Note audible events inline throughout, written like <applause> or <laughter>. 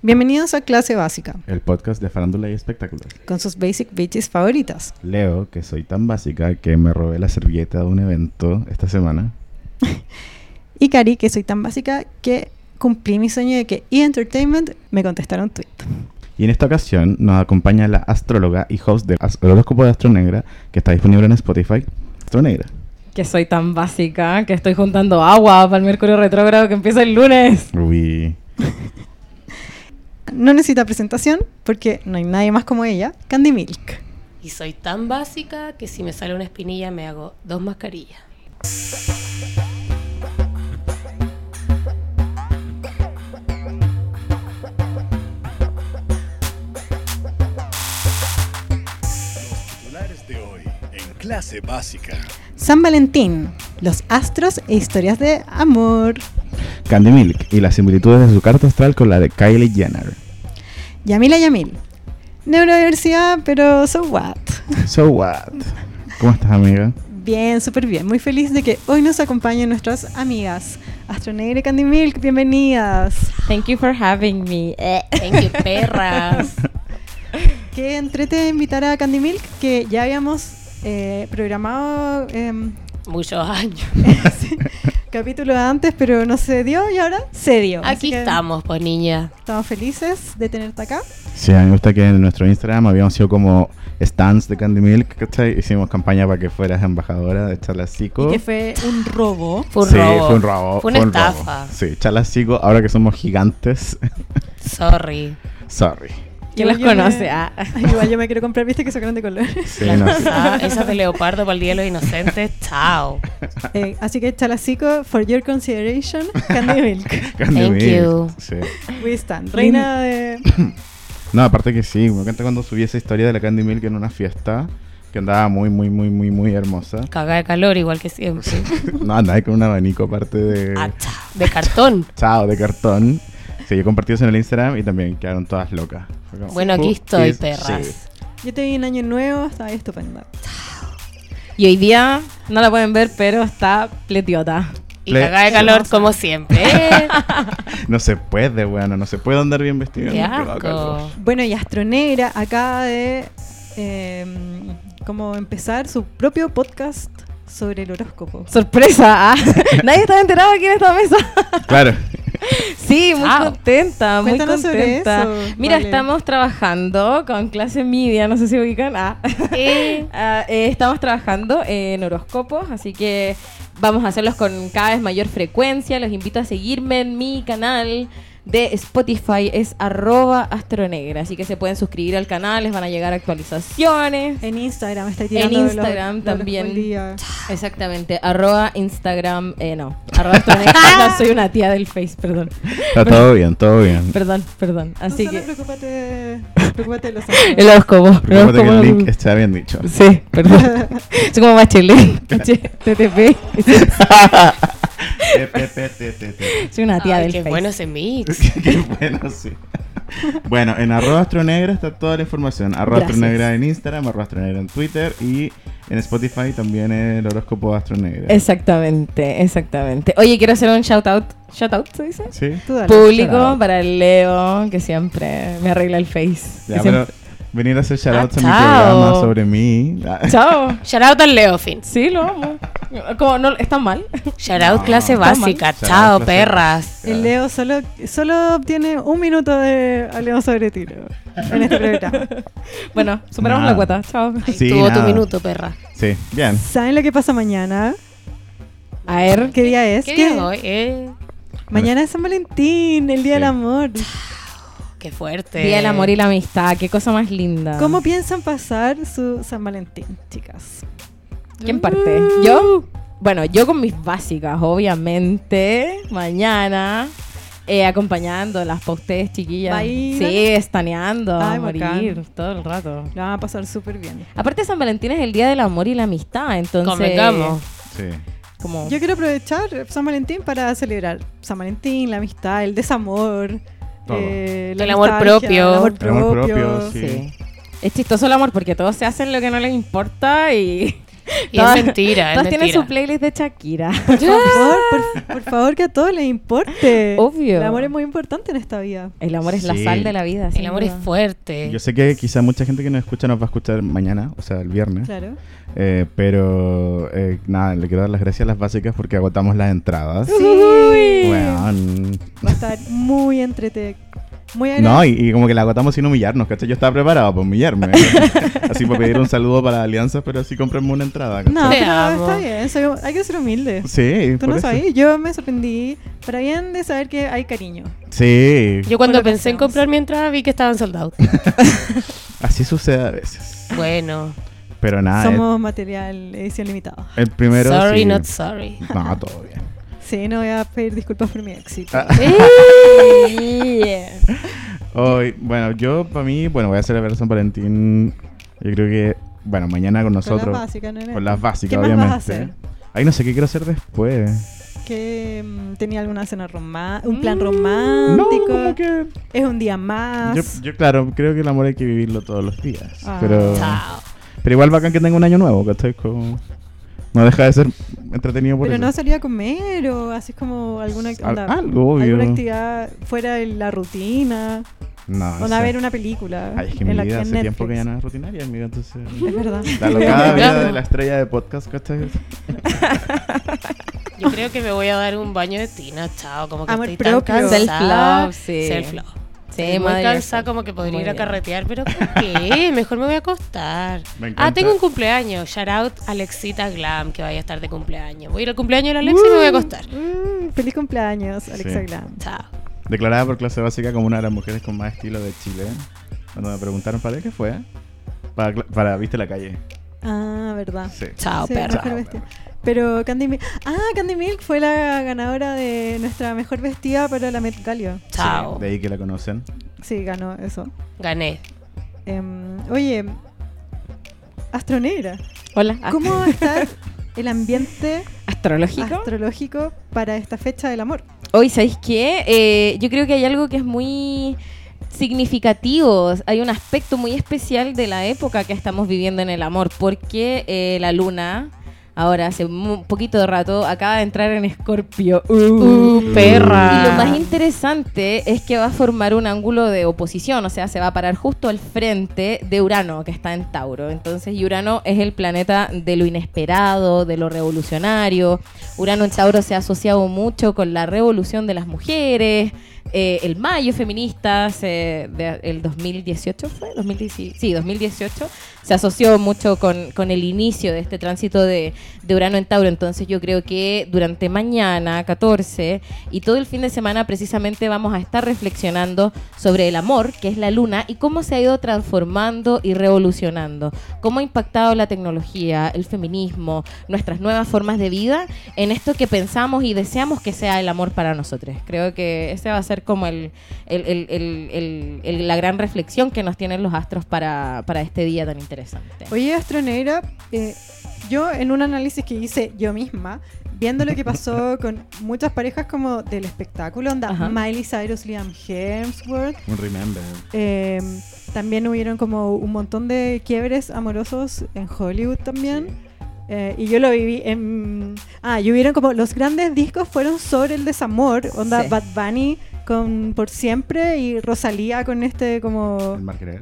Bienvenidos a Clase Básica, el podcast de farándula y espectáculos. con sus basic bitches favoritas. Leo, que soy tan básica que me robé la servilleta de un evento esta semana. <laughs> Y Cari, que soy tan básica que cumplí mi sueño de que E! Entertainment me contestara un tweet. Y en esta ocasión nos acompaña la astróloga y host del horóscopo de Astronegra, que está disponible en Spotify. Astronegra. Que soy tan básica que estoy juntando agua para el Mercurio retrógrado que empieza el lunes. Uy. <laughs> No necesita presentación porque no hay nadie más como ella, Candy Milk. Y soy tan básica que si me sale una espinilla me hago dos mascarillas. Titulares de hoy en clase básica. San Valentín, los astros e historias de amor. Candy Milk y las similitudes de su carta astral con la de Kylie Jenner. Yamila Yamil. Neurodiversidad, pero so what? So what? ¿Cómo estás, amiga? Bien, súper bien. Muy feliz de que hoy nos acompañen nuestras amigas Astronegra y Candy Milk. Bienvenidas. Thank you for having me. Eh. Thank you, perras. <laughs> Que entrete invitar a Candy Milk, que ya habíamos eh, programado em, Muchos años. <laughs> sí, capítulo antes, pero no se dio y ahora se dio. Aquí estamos, pues niña. Estamos felices de tenerte acá. Sí, a mí me gusta que en nuestro Instagram habíamos sido como stands de Candy Milk, ¿cachai? Hicimos campaña para que fueras embajadora de Charlasico. Y que fue un robo. <laughs> Fue un sí, robo. fue un robo. Fue una un robo. estafa. Sí, Charlasico, ahora que somos gigantes. <laughs> Sorry. Sorry. ¿Quién me- conoce? Ah. <laughs> Igual yo me quiero comprar, viste que sacaron de color. Sí, no, cosa, esas de leopardo para el día de los inocentes. Chao. Eh, así que chalacico, for your consideration, Candy Milk. <laughs> Candy Thank Milk, you. sí. We stand. Reina de. <coughs> No, aparte que sí, me encanta cuando subí esa historia de la Candy Milk en una fiesta que andaba muy, muy, muy, muy, muy hermosa. Caga de calor igual que siempre. <laughs> no, andaba con un abanico aparte de... Ah, chao. De cartón. Chao, de cartón. Sí, yo compartí eso en el Instagram y también quedaron todas locas. Como, Bueno, aquí "Who estoy, is perras. she?" Yo te vi en Año Nuevo, estaba estupenda. Y hoy día no la pueden ver, pero está pletiota. Y Le- caga de calor como siempre. <laughs> No se puede, bueno, no se puede andar bien vestido. Qué asco. Bueno, y Astronegra acaba de. eh, como empezar su propio podcast sobre el horóscopo. Sorpresa. ah. <laughs> Nadie estaba enterado aquí en esta mesa. Claro. Sí, muy Chao. contenta, muy contenta. Mira, vale. estamos trabajando con clase media, no sé si ubican. Ah. Eh, <laughs> Ah, eh, estamos trabajando en horóscopos, así que vamos a hacerlos con cada vez mayor frecuencia. Los invito a seguirme en mi canal de Spotify, es arroba astronegra, así que se pueden suscribir al canal, les van a llegar actualizaciones. En Instagram está tirando En los- Instagram los también. día. Exactamente, arroba Instagram, eh, no, arroba astronegra, <laughs> no, soy una tía del Face, perdón. Está todo bien, todo bien. Perdón, perdón. Así no que... preocúpate, preocúpate de los. <laughs> El horóscopo. el Preocúpate que el link está bien dicho. Sí, perdón. <laughs> Soy como Bachelet. TTP. Soy una tía ay, del qué Face. bueno ese mix. <laughs> Qué bueno, sí. Bueno, en arroba astronegra está toda la información. Arroba Gracias. astronegra en Instagram, arroba astronegra en Twitter y en Spotify también el horóscopo astronegra. Exactamente, exactamente. Oye, quiero hacer un shout out. ¿Shout out se dice? ¿Sí? Tú dale. Público Shout out. para el Leo, que siempre me arregla el face. Ya, Que pero siempre- venir a hacer shoutouts Ah, a mi programa sobre mí. <laughs> Chao. Shout out al Leofin. Sí, lo amo. ¿Cómo? ¿No, ¿Está mal? Shout out No, clase básica. Shout out Chao, clase perras. El Leo solo, solo obtiene un minuto de Hablemos sobre tiro en este programa. <laughs> Bueno, superamos Nada. la cuota. Chao. Sí, tuvo tu minuto, perra. Sí, bien. ¿Saben lo que pasa mañana? A ver. ¿Qué día es? ¿Qué ¿Qué- día es hoy? Eh, Mañana es San Valentín, el Día Sí. del Amor. Qué fuerte. Día del amor y la amistad. Qué cosa más linda. ¿Cómo piensan pasar su San Valentín, chicas? ¿Quién parte? ¿Yo? Bueno, yo con mis básicas, obviamente. Mañana. eh, acompañando las pa' ustedes, chiquillas. ¿Va a ir? Sí, estaneando, a Ay, morir bacán. todo el rato. La van a pasar súper bien. Aparte, San Valentín es el día del amor y la amistad, entonces. Convengamos. Sí. Como, Yo quiero aprovechar San Valentín para celebrar San Valentín, la amistad, el desamor. Eh, El amor propio. el amor El amor propio. propio, sí. sí. Es chistoso el amor porque todos se hacen lo que no les importa y <laughs> Y es mentira, es Todas tienen mentira. su playlist de Shakira. <laughs> Por favor, por, por favor, que a todos les importe. Obvio. El amor es muy importante en esta vida. El amor es la sal de la vida. El amor es fuerte. Yo sé que quizá mucha gente que nos escucha nos va a escuchar mañana, o sea, el viernes. Claro. Eh, pero eh, nada, le quiero dar las gracias a las básicas porque agotamos las entradas. Sí. Weón. Va a estar muy entrete. Muy No, y, y como que la agotamos sin humillarnos, ¿cachai? Yo estaba preparado para humillarme. <laughs> así para pedir un saludo para alianzas, pero así cómprenme una entrada. ¿cachai? No, pero está bien. soy- hay que ser humilde. Sí, Tú no sabías. Yo me sorprendí para bien de saber que hay cariño. Sí, Yo cuando pensé en comprar mi entrada vi que estaban soldados. <laughs> así sucede a veces. bueno, Pero nada, Somos material edición limitada. el, el primero. sorry, sí. not sorry. No, todo bien. Sí, no voy a pedir disculpas por mi éxito. Ah. Yeah. <laughs> Hoy, bueno, yo para mí, bueno, voy a celebrar San Valentín. Yo creo que, bueno, mañana con Con nosotros. las básicas, nene. Con las básicas, ¿Qué más obviamente. vas a hacer? Ay, no sé qué quiero hacer después. Que mm, tenía alguna cena romántica, un plan No, romántico. como que. Es un día más. Yo, yo, claro, creo que el amor hay que vivirlo todos los días. Ah. Pero, Chao. pero igual bacán que tenga un año nuevo, ¿cachai? Como, no deja de ser entretenido por Pero eso. no salía a comer o así como alguna, Al- onda, algo, obvio. alguna actividad fuera de la rutina. No, a ver una película. Ay, es que en mi vida hace tiempo que ya Netflix. no es rutinaria, amiga, entonces... Es verdad. <laughs> La locada vida de la estrella de podcast, ¿cachai? Yo creo que me voy a dar un baño de tina, chao. Como que Amor estoy tan propio. cansada. Self-love, sí. Self-love. Sí, Estoy muy cansada, como que podría Muy ir a bien. carretear, pero ¿por qué? <laughs> Mejor me voy a acostar. Me. Ah, tengo un cumpleaños. Shout out Alexita Glam, que vaya a estar de cumpleaños. Voy a ir al cumpleaños de la Alexa y me voy a acostar. Mm, feliz cumpleaños, Alexa Sí. Glam. Chao. Declarada por clase básica como una de las mujeres con más estilo de Chile. Cuando me preguntaron para qué fue, para, Viste la calle. Ah, verdad. Sí. Chao, Sí, perra. mejor vestida. Pero Candy Milk. Ah, Candy Milk fue la ganadora de nuestra mejor vestida para la Met Gala. Chao. Sí, de ahí que la conocen. Sí, ganó eso. Gané. Em, oye, Astronegra, Hola. Ah, ¿cómo va a estar <laughs> el ambiente ¿Astrológico? astrológico para esta fecha del amor? Hoy, ¿sabéis qué? Eh, yo creo que hay algo que es muy significativo. Hay un aspecto muy especial de la época que estamos viviendo en el amor, porque eh, la luna, ahora hace un poquito de rato, acaba de entrar en Escorpio. Uh, perra. Y lo más interesante es que va a formar un ángulo de oposición, o sea, se va a parar justo al frente de Urano, que está en Tauro. Entonces, y Urano es el planeta de lo inesperado, de lo revolucionario. Urano en Tauro se ha asociado mucho con la revolución de las mujeres, eh, el mayo feminista, se- de- el 2018 fue, 2018, sí, 2018, se asoció mucho con, con el inicio de este tránsito de, de Urano en Tauro. Entonces yo creo que durante mañana, 14, y todo el fin de semana precisamente vamos a estar reflexionando sobre el amor, que es la luna, y cómo se ha ido transformando y revolucionando, cómo ha impactado la tecnología, el feminismo, nuestras nuevas formas de vida en esto que pensamos y deseamos que sea el amor para nosotros. Creo que ese va a ser como el, el- el- el- el- el- la gran reflexión que nos tienen los astros para, para este día tan interesante. Oye, Astronegra, eh, yo en un análisis que hice yo misma, viendo lo que pasó <laughs> con muchas parejas como del espectáculo, onda Ajá. Miley Cyrus, Liam Hemsworth, Un remember. eh, también hubieron como un montón de quiebres amorosos en Hollywood también. Eh, y yo lo viví en... Ah, y hubieron como... Los grandes discos fueron sobre el desamor. Onda Sí. Bad Bunny con Por Siempre y Rosalía con este como...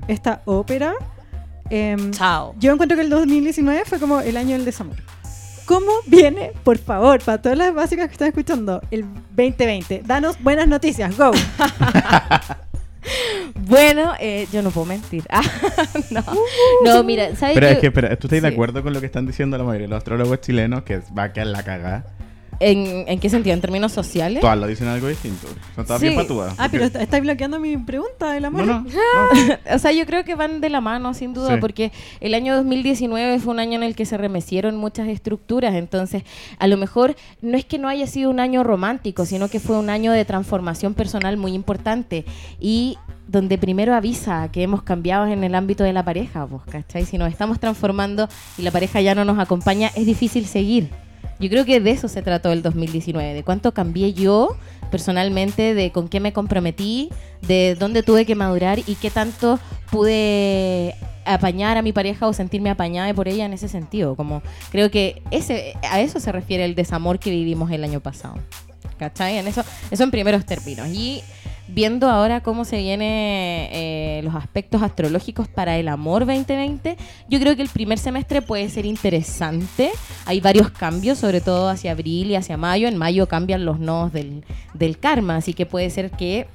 Esta ópera. Em, Chao. yo encuentro que el 2019 fue como el año del desamor. ¿Cómo viene, por favor, para todas las básicas que están escuchando, el 2020? Danos buenas noticias, go. <laughs> Bueno, eh, yo no puedo mentir. <laughs> Ah, no. no, mira, ¿sabes Pero qué? es que, espera, ¿tú estás de Sí. acuerdo con lo que están diciendo la mayoría de los astrólogos chilenos? Que va a quedar la cagada. ¿En, en qué sentido? ¿En términos sociales? Todas lo dicen algo distinto. Todas Sí. bien patúas. Ah, pero estáis bloqueando mi pregunta del amor. No, no, no. <laughs> O sea, yo creo que van de la mano, sin duda, Sí. porque el año 2019 fue un año en el que se remecieron muchas estructuras, entonces a lo mejor no es que no haya sido un año romántico, sino que fue un año de transformación personal muy importante y donde primero avisa que hemos cambiado en el ámbito de la pareja, pues, ¿cachai? Si nos estamos transformando y la pareja ya no nos acompaña, es difícil seguir. Yo creo que de eso se trató el 2019, de cuánto cambié yo personalmente, de con qué me comprometí, de dónde tuve que madurar y qué tanto pude apañar a mi pareja o sentirme apañada por ella en ese sentido. Como creo que ese a eso se refiere el desamor que vivimos el año pasado. ¿Cachai? En eso, eso en primeros términos. Y viendo ahora cómo se vienen eh, los aspectos astrológicos para el amor 2020, yo creo que el primer semestre puede ser interesante. Hay varios cambios, sobre todo hacia abril y hacia mayo. En mayo cambian los nodos del, del karma, así que puede ser que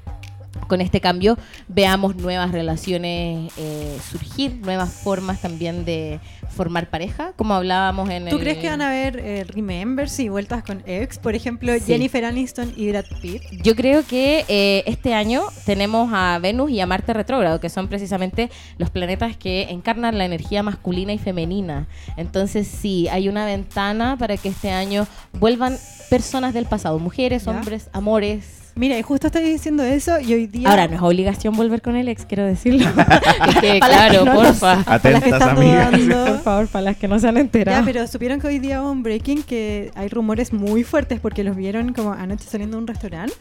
con este cambio veamos nuevas relaciones eh, surgir, nuevas formas también de formar pareja, como hablábamos en ¿Tú el... crees que van a haber eh, remembers y vueltas con ex? Por ejemplo, Sí. Jennifer Aniston y Brad Pitt. Yo creo que eh, este año tenemos a Venus y a Marte retrógrado, que son precisamente los planetas que encarnan la energía masculina y femenina. Entonces sí, hay una ventana para que este año vuelvan personas del pasado, mujeres, Ya. hombres, amores. Mira, y justo estoy diciendo eso y hoy día... Ahora no es obligación volver con el ex, quiero decirlo. <laughs> Es que, claro, no porfa. para las que Atentas, están amigas. dudando. Por favor, para las que no se han enterado. Ya, pero supieron que hoy día hubo un breaking que hay rumores muy fuertes porque los vieron como anoche saliendo de un restaurante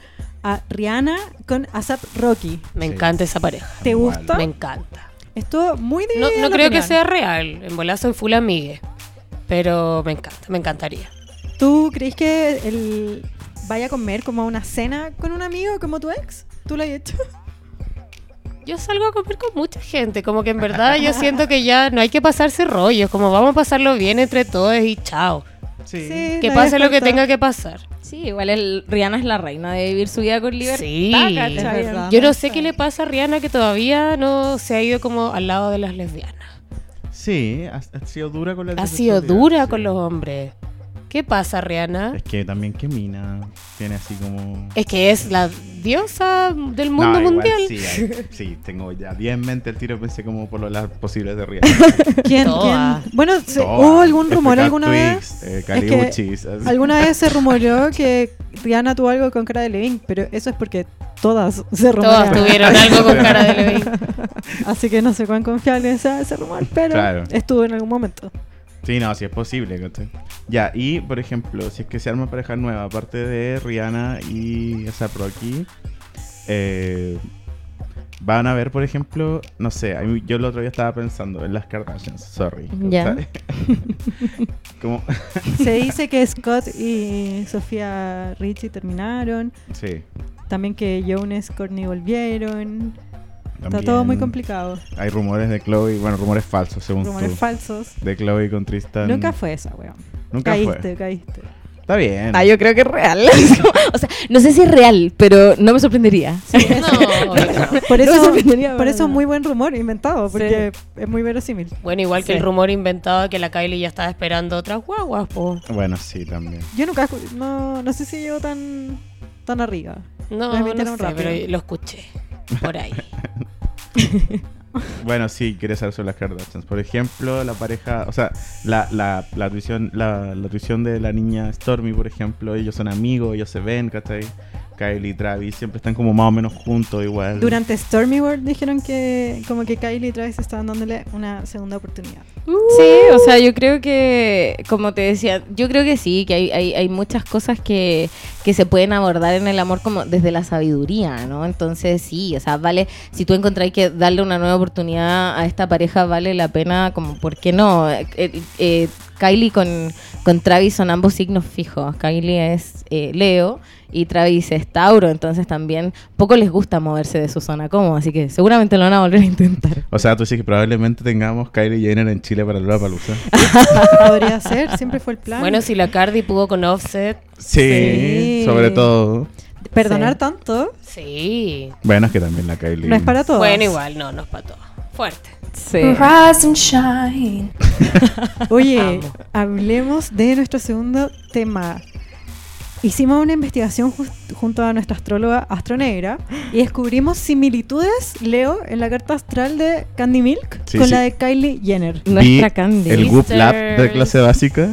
a Rihanna con ASAP Rocky. Me Sí. encanta esa pareja. ¿Te Igual. gusta? Me encanta. Estuvo muy No, dividida no la creo que sea real. En volar soy full amigue. Pero me encanta, me encantaría. ¿Tú crees que él vaya a comer como a una cena con un amigo como tu ex? ¿Tú lo has hecho? Yo salgo a comer con mucha gente, como que en verdad yo siento que ya no hay que pasarse rollos, como vamos a pasarlo bien entre todos y chao. Sí. Que pase lo que tenga que pasar. Sí, igual el, Rihanna es la reina de vivir su vida con libertad. Sí. Yo no sé qué le pasa a Rihanna que todavía no se ha ido como al lado de las lesbianas. Sí, ha, ha sido dura con la Ha sido dura sí. con los hombres. ¿Qué pasa, Rihanna? Es que también que Mina tiene así como... Es que es la diosa del No, mundo igual mundial. Sí, hay- <laughs> sí, tengo ya bien en mente el tiro, pensé como por lo- las posibles de Rihanna. <laughs> ¿Quién? Bueno. ¿hubo algún rumor FK alguna vez? Eh, Es que. Alguna vez se <laughs> rumoreó que Rihanna tuvo algo con cara de Levin, pero eso es porque todas se rumorearon. Todas tuvieron algo con cara de Levin. Así que no sé cuán confiable sea ese rumor, pero Claro. estuvo en algún momento. Sí, no, sí es posible. ¿cachai? Ya, y por ejemplo, si es que se arma pareja nueva, aparte de Rihanna y ASAP Rocky, eh, van a ver, por ejemplo, no sé, a mí- yo el otro día estaba pensando en las Kardashians, sorry. Ya. <laughs> Como, <laughs> Se dice que Scott y Sofía Richie terminaron. sí. También que Jonas Courtney volvieron. Está todo muy complicado. Hay rumores de Chloe, bueno, rumores falsos, según Rumores tú. falsos. de Chloe con Tristan. Nunca fue esa, weón. Nunca caíste, fue. caíste. Está bien. Ah, yo creo que es real. <laughs> o sea, no sé si es real, pero no me sorprendería. No, <laughs> no. Por No me eso, sorprendería por eso es muy buen rumor inventado, porque es muy verosímil. Bueno, igual que el rumor inventado que la Kylie ya estaba esperando otras guaguas, po. Bueno, sí, también. Yo nunca, no, no sé si llego tan, tan arriba. No, Me no sé, pero lo escuché por ahí. <laughs> Bueno, sí, quieres saber sobre las Kardashians. Por ejemplo, la pareja, o sea, la, la, la, tuición, la, la tuición de la niña Stormy, por ejemplo, ellos son amigos, ellos se ven, ¿cachai? Kylie y Travis siempre están como más o menos juntos igual. Durante Stormy World dijeron que como que Kylie y Travis estaban dándole una segunda oportunidad. Sí, o sea, yo creo que, como te decía, yo creo que sí, que hay, hay, hay muchas cosas que, que se pueden abordar en el amor como desde la sabiduría, ¿no? Entonces sí, o sea, vale, si tú encontrás que darle una nueva oportunidad a esta pareja vale la pena, como, ¿por qué no? Eh, eh, eh, Kylie con, con Travis son ambos signos fijos. Kylie es eh, Leo y Travis es Tauro, entonces también poco les gusta moverse de su zona cómoda, así que seguramente lo van a volver a intentar. O sea, tú dices que probablemente tengamos Kylie Jenner en Chile para la Palusa. <laughs> Podría ser, siempre fue el plan. Bueno, si la Cardi pudo con Offset, Sí, Sí. sobre todo. Perdonar Sí. tanto sí. Bueno, es que también la Kylie. no es para todos. Bueno, igual, no, no es para todo. Fuerte. Sí. Rise and shine. <laughs> Oye, Amo. hablemos de nuestro segundo tema. Hicimos una investigación junto a nuestra astróloga Astronegra y descubrimos similitudes, Leo, en la carta astral de Candy Milk Sí, con sí. la de Kylie Jenner. Vi Nuestra Candy. El Whoop Lab de clase básica.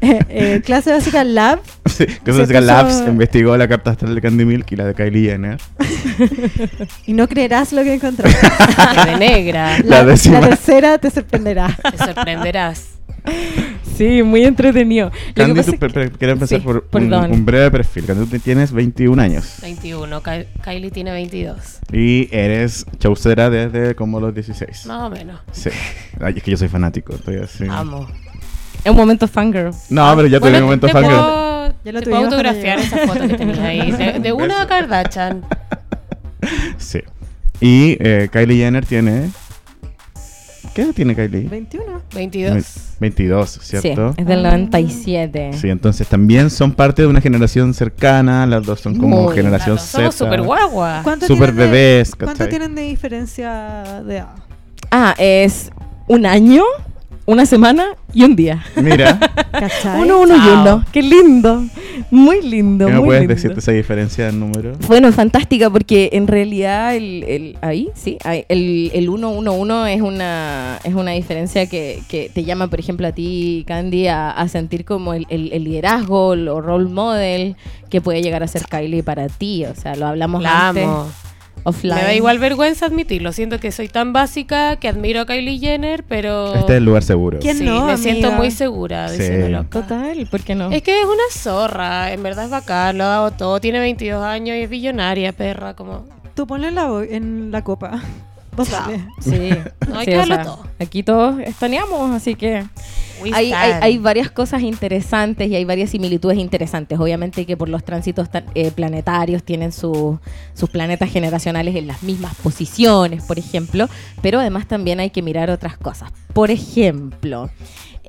<laughs> Eh, clase básica Lab. <laughs> Sí, que Se Básica puso- Labs investigó la carta astral de Candy Milk y la de Kylie Jenner. <laughs> Y no creerás lo que encontramos. de negra. La La, la tercera te sorprenderá. Te sorprenderás. Sí, muy entretenido. Candy, tú, es que- quiero empezar Sí, por un, breve perfil. Candy, tú tienes 21 años 21, Ky- Kylie tiene 22. y eres chaucera desde como los 16. Más o menos. Sí. Ay, es que yo soy fanático, estoy así. Amo. Es un momento fangirl. No, pero ya tuve un momento te fangirl. puedo, Ya lo te puedo autografiar esa foto que tenías ahí. De, de una. Kardashian. <laughs> Sí. Y eh, Kylie Jenner tiene. ¿Qué edad tiene Kylie? 21. 22. 22, ¿cierto? Sí, es del Ah. 97. Sí, entonces también son parte de una generación cercana, las dos son como Muy, generación Claro, Z. somos super. ¿Cuánto Super tienen de- bebés, ¿Cuánto tienen de diferencia de edad? Ah, es un año, una semana y un día. Mira, <laughs> ¿Cachai? Uno, uno y Chao. uno. Qué lindo. Muy lindo. ¿qué me muy puedes lindo. decir de esa diferencia de número? Bueno, fantástica porque en realidad el, el- ahí, sí, el, el 111 es una, es una diferencia que, que te llama, por ejemplo, a ti, Candy, a, a sentir como el, el- el liderazgo o role model que puede llegar a ser Kylie para ti. O sea, lo hablamos La antes. amo. Offline. Me da igual vergüenza admitirlo. Siento que soy tan básica que admiro a Kylie Jenner, pero Este es el lugar seguro. ¿Quién sí, no, me siento muy segura Sí. diciéndolo. Total, ¿por qué no? Es que es una zorra, en verdad es bacán, lo ha dado todo, tiene 22 años y es billonaria, perra, como... Tú ponlo en la, en la copa. <laughs> Vos. Sí, <laughs> No, hay sí, que o sea, todo. Aquí todos estaneamos, así que hay, hay, hay varias cosas interesantes y hay varias similitudes interesantes. Obviamente que por los tránsitos eh, planetarios tienen su- sus planetas generacionales en las mismas posiciones, por ejemplo, pero además también hay que mirar otras cosas. Por ejemplo,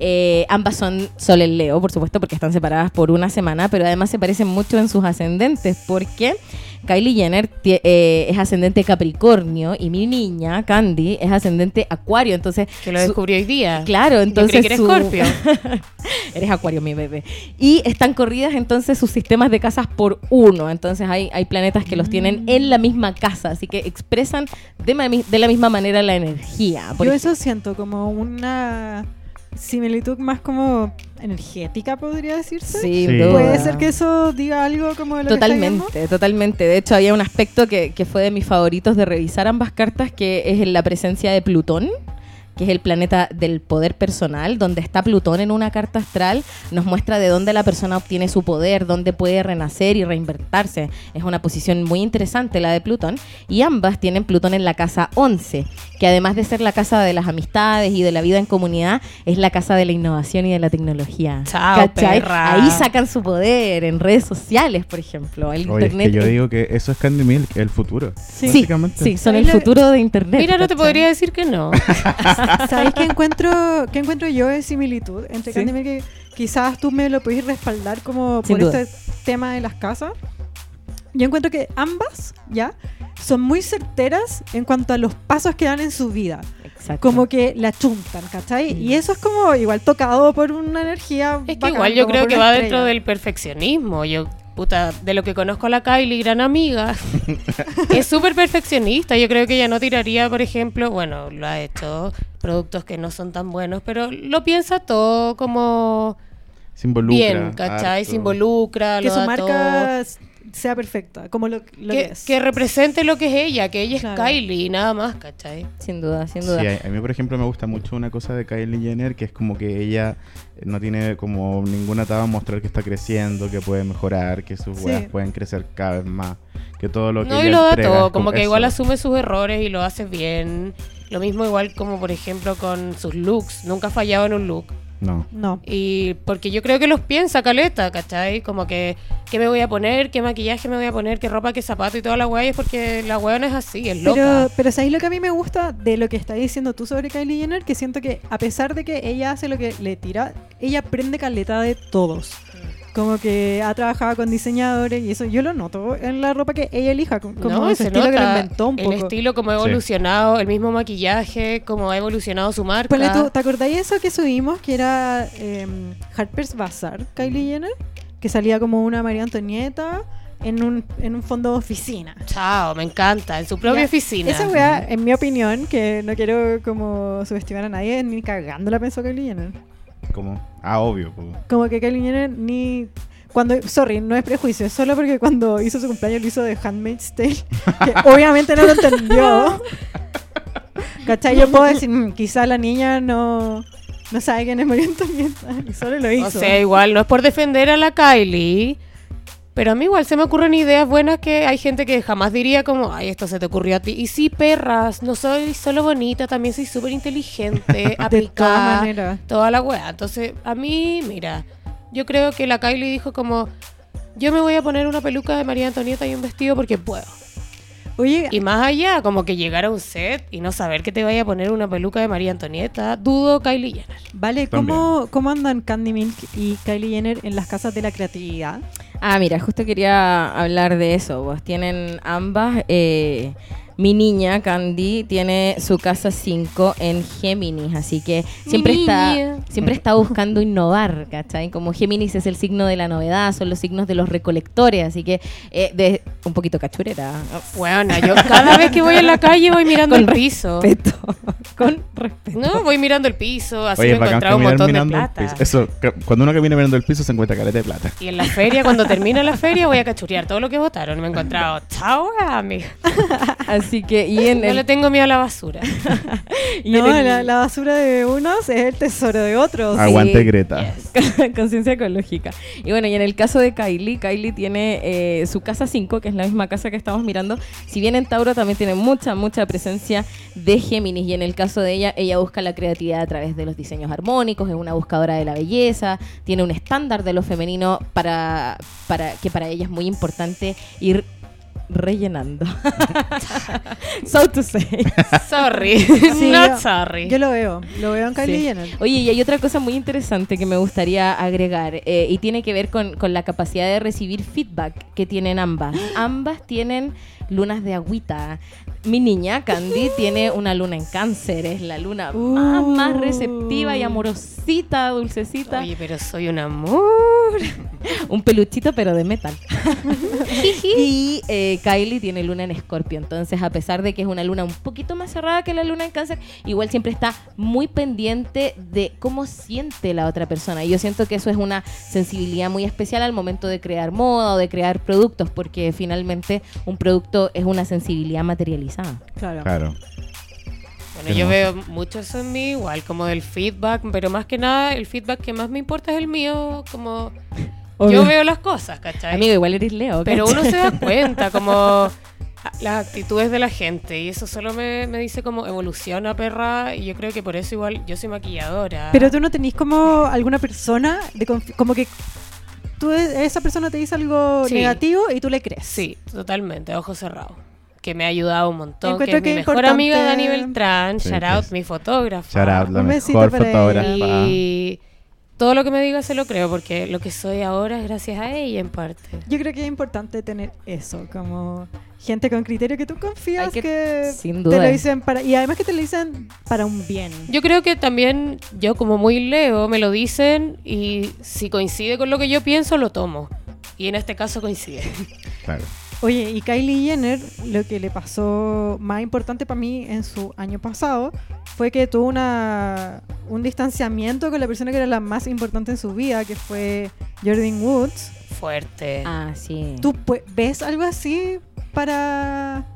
eh, ambas son Sol en Leo, por supuesto, porque están separadas por una semana, pero además se parecen mucho en sus ascendentes, porque Kylie Jenner eh, es ascendente Capricornio y mi niña, Candy, es ascendente Acuario. Entonces, Que lo descubrí hoy día. Claro, Yo entonces. creí que eres Scorpio. <laughs> Eres acuario, mi bebé. Y están corridas entonces sus sistemas de casas por uno. Entonces hay, hay planetas que los tienen en la misma casa. Así que expresan de, la misma manera la energía. Por Yo eso siento como una similitud más como energética, podría decirse. Sí. duda. Puede ser que eso diga algo como de lo que? Totalmente, totalmente. De hecho, había un aspecto que, que fue de mis favoritos de revisar ambas cartas, que es la presencia de Plutón, que es el planeta del poder personal, donde está Plutón en una carta astral, nos muestra de dónde la persona obtiene su poder, dónde puede renacer y reinvertirse. Es una posición muy interesante la de Plutón, y ambas tienen Plutón en la casa 11, que además de ser la casa de las amistades y de la vida en comunidad, es la casa de la innovación y de la tecnología. Chao, perra. Ahí sacan su poder en redes sociales, por ejemplo. El Oye, es internet que yo es- digo que eso es Candy Milk, el futuro. Sí. Sí, básicamente. sí, son el futuro de internet. Mira, no te podría decir que no. <laughs> <laughs> ¿Sabéis qué encuentro, qué encuentro yo de similitud entre Sí. Candy Milk que quizás tú me lo podéis respaldar como Sin por duda. este tema de las casas? Yo encuentro que ambas, ¿ya? Son muy certeras en cuanto a los pasos que dan en su vida. Exacto. Como que la chuntan, ¿cachai? Mm. Y eso es como igual tocado por una energía. Es que bacán, igual yo creo que va estrella. dentro del perfeccionismo. Yo, puta, de lo que conozco a la Kylie, gran amiga, <laughs> es súper perfeccionista. Yo creo que ella no tiraría, por ejemplo, bueno, lo ha hecho, productos que no son tan buenos, pero lo piensa todo como Se involucra. bien, ¿cachai? harto. Se involucra, Que lo su da marca sea perfecta, como lo, lo que, Que, es. que represente lo que es ella, que ella Claro. es Kylie y nada más, ¿cachai? Sin duda, sin duda. Sí, a, mí, por ejemplo, me gusta mucho una cosa de Kylie Jenner, que es como que ella no tiene como ninguna atado a mostrar que está creciendo, que puede mejorar, que sus Sí. weas pueden crecer cada vez más, que todo lo que No, ella y lo da todo, como que igual asume sus errores y lo hace bien. Lo mismo igual como, por ejemplo, con sus looks. Nunca ha fallado en un look. No. No. Y porque yo creo que los piensa caleta, ¿cachai? Como que, ¿qué me voy a poner? ¿Qué maquillaje me voy a poner? ¿Qué ropa? ¿Qué zapato? Y toda la weá. Y es porque la weá no es así, es loca. Pero, pero ¿sabéis lo que a mí me gusta de lo que estás diciendo tú sobre Kylie Jenner? Que siento que a pesar de que ella hace lo que le tira, ella aprende caleta de todos. Como que ha trabajado con diseñadores y eso yo lo noto en la ropa que ella elija, como no, ese se estilo que lo inventó un el poco. estilo como ha Sí. evolucionado, el mismo maquillaje, como ha evolucionado su marca. Ponle tú, ¿te acordáis de eso que subimos? Que era eh, Harper's Bazaar, Kylie Jenner, que salía como una María Antonieta en un, en un fondo de oficina. Chao, me encanta, en su propia Ya, oficina. Esa weá, en mi opinión, que no quiero como subestimar a nadie, ni cagando la pensó Kylie Jenner. Como, ah, obvio. po. Como que Kylie Jenner ni... Cuando, sorry, no es prejuicio, es solo porque cuando hizo su cumpleaños lo hizo de Handmaid's Tale, que <laughs> obviamente no lo entendió. <laughs> ¿Cachai? Yo puedo decir, "Mm, quizá la niña no, no sabe quién es María Antonieta y solo lo hizo. O sea, igual no es por defender a la Kylie, pero a mí igual se me ocurren ideas buenas que hay gente que jamás diría como, ay, esto se te ocurrió a ti. Y sí, perras, no soy solo bonita, también soy súper inteligente, <laughs> aplicada, toda la weá. Entonces, a mí, mira, yo creo que la Kylie dijo como, yo me voy a poner una peluca de María Antonieta y un vestido porque puedo. Oye, Y más allá, como que llegar a un set y no saber que te vaya a poner una peluca de María Antonieta, dudo Kylie Jenner. vale, ¿cómo, ¿cómo andan Candy Milk y Kylie Jenner en las casas de la creatividad? Ah, mira, justo quería hablar de eso. Vos tienen ambas. eh, mi niña, Candy, tiene su casa 5 en Géminis, así que siempre está, siempre está buscando innovar, ¿cachai? Como Géminis es el signo de la novedad, son los signos de los recolectores, así que eh, de un poquito cachurera. Bueno, yo cada vez que voy en la calle voy mirando Con el piso. Respeto, <laughs> con respeto. No, voy mirando el piso, así Oye, me he encontrado un montón de plata. piso. Eso, cuando uno camina mirando el piso se encuentra caleta de plata. Y en la feria, cuando termina la feria, voy a cachurear todo lo que votaron. Me he encontrado, <laughs> chao, amiga. <laughs> Así que, y en No el, le tengo miedo a la basura. <laughs> y no, el- la, la basura de unos es el tesoro de otros. Aguante Greta. <laughs> Conciencia ecológica. Y bueno, y en el caso de Kylie, Kylie tiene eh, su casa 5, que es la misma casa que estamos mirando. Si bien en Tauro también tiene mucha, mucha presencia de Géminis. Y en el caso de ella, ella busca la creatividad a través de los diseños armónicos, es una buscadora de la belleza, tiene un estándar de lo femenino para, para que para ella es muy importante ir rellenando. <laughs> so to say. Sorry. <laughs> Sí, Not yo- sorry. Yo lo veo, lo veo en Kylie Sí. Jenner. Oye, y hay otra cosa muy interesante que me gustaría agregar eh, y tiene que ver con, con la capacidad de recibir feedback que tienen ambas. Ambas tienen lunas de agüita. Mi niña, Candy, tiene una luna en cáncer, es la luna más, más receptiva y amorosita, dulcecita. Oye, pero soy un amor. Un peluchito, pero de metal. <laughs> y eh, Kylie tiene luna en escorpio. Entonces, a pesar de que es una luna un poquito más cerrada que la luna en cáncer, igual siempre está muy pendiente de cómo siente la otra persona. Y yo siento que eso es una sensibilidad muy especial al momento de crear moda o de crear productos, porque finalmente un producto es una sensibilidad materializada. Claro. Claro. Bueno, yo veo mucho eso en mí, igual como del feedback, pero más que nada el feedback que más me importa es el mío, como Obvio. yo veo las cosas, ¿cachai? Amigo, igual eres Leo. Pero uno se da <laughs> cuenta como las actitudes de la gente y eso solo me, me dice como evoluciona perra y yo creo que por eso igual yo soy maquilladora. Pero tú no tenés como alguna persona, de confi- como que tú, esa persona te dice algo Sí. negativo y tú le crees. Sí, totalmente, ojos cerrados. Que me ha ayudado un montón. Que es que mi mejor importante- amiga Dani Beltrán, Sí, shout out, mi fotógrafa. Shout out, la Un mejor para fotógrafa. Y todo lo que me diga se lo creo, porque lo que soy ahora es gracias a ella en parte. Yo creo que es importante tener eso, como gente con criterio que tú confías que- que, sin te duda. lo dicen para y además que te lo dicen para un bien. Yo creo que también yo como muy leo me lo dicen y si coincide con lo que yo pienso lo tomo. Y en este caso coincide. Claro. Oye, y Kylie Jenner, lo que le pasó más importante para mí en su año pasado fue que tuvo una, un distanciamiento con la persona que era la más importante en su vida, que fue Jordan Woods. Fuerte. Ah, sí. ¿Tú ves algo así para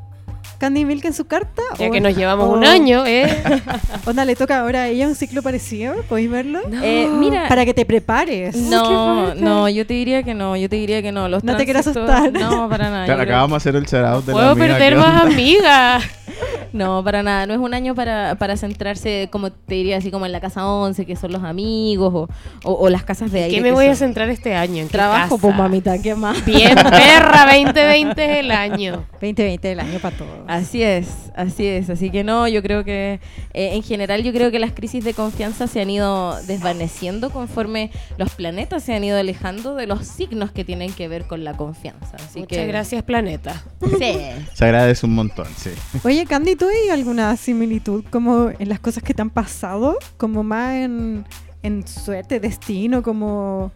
Candy Milk en su carta? ya ¿O- que nos llevamos un año, ¿eh? <laughs> Onda, le toca ahora a ella un ciclo parecido, ¿podéis verlo? Eh, mira, Para que te prepares. No, no, yo te diría que no, yo te diría que no. Los No te quiero tránsitos- asustar. No, para nada. Claro, acabamos de hacer el shout out de la Puedo amiga, perder ¿qué más amigas. <laughs> <laughs> No, para nada. No es un año para, para centrarse, como te diría, así como en la casa 11, que son los amigos, o, o, o las casas de aire. ¿Qué me voy a centrar este año? ¿En Trabajo, pues mamita, ¿qué más? Bien, <laughs> perra, 2020 es el año. 2020 el año para todos. Así es, así es. Así que no, yo creo que eh, en general yo creo que las crisis de confianza se han ido desvaneciendo conforme los planetas se han ido alejando de los signos que tienen que ver con la confianza. Así Muchas que gracias, planeta. Sí. Se agradece un montón, sí. Oye, Candy, ¿tú hay alguna similitud como en las cosas que te han pasado? Como más en, en suerte, destino, como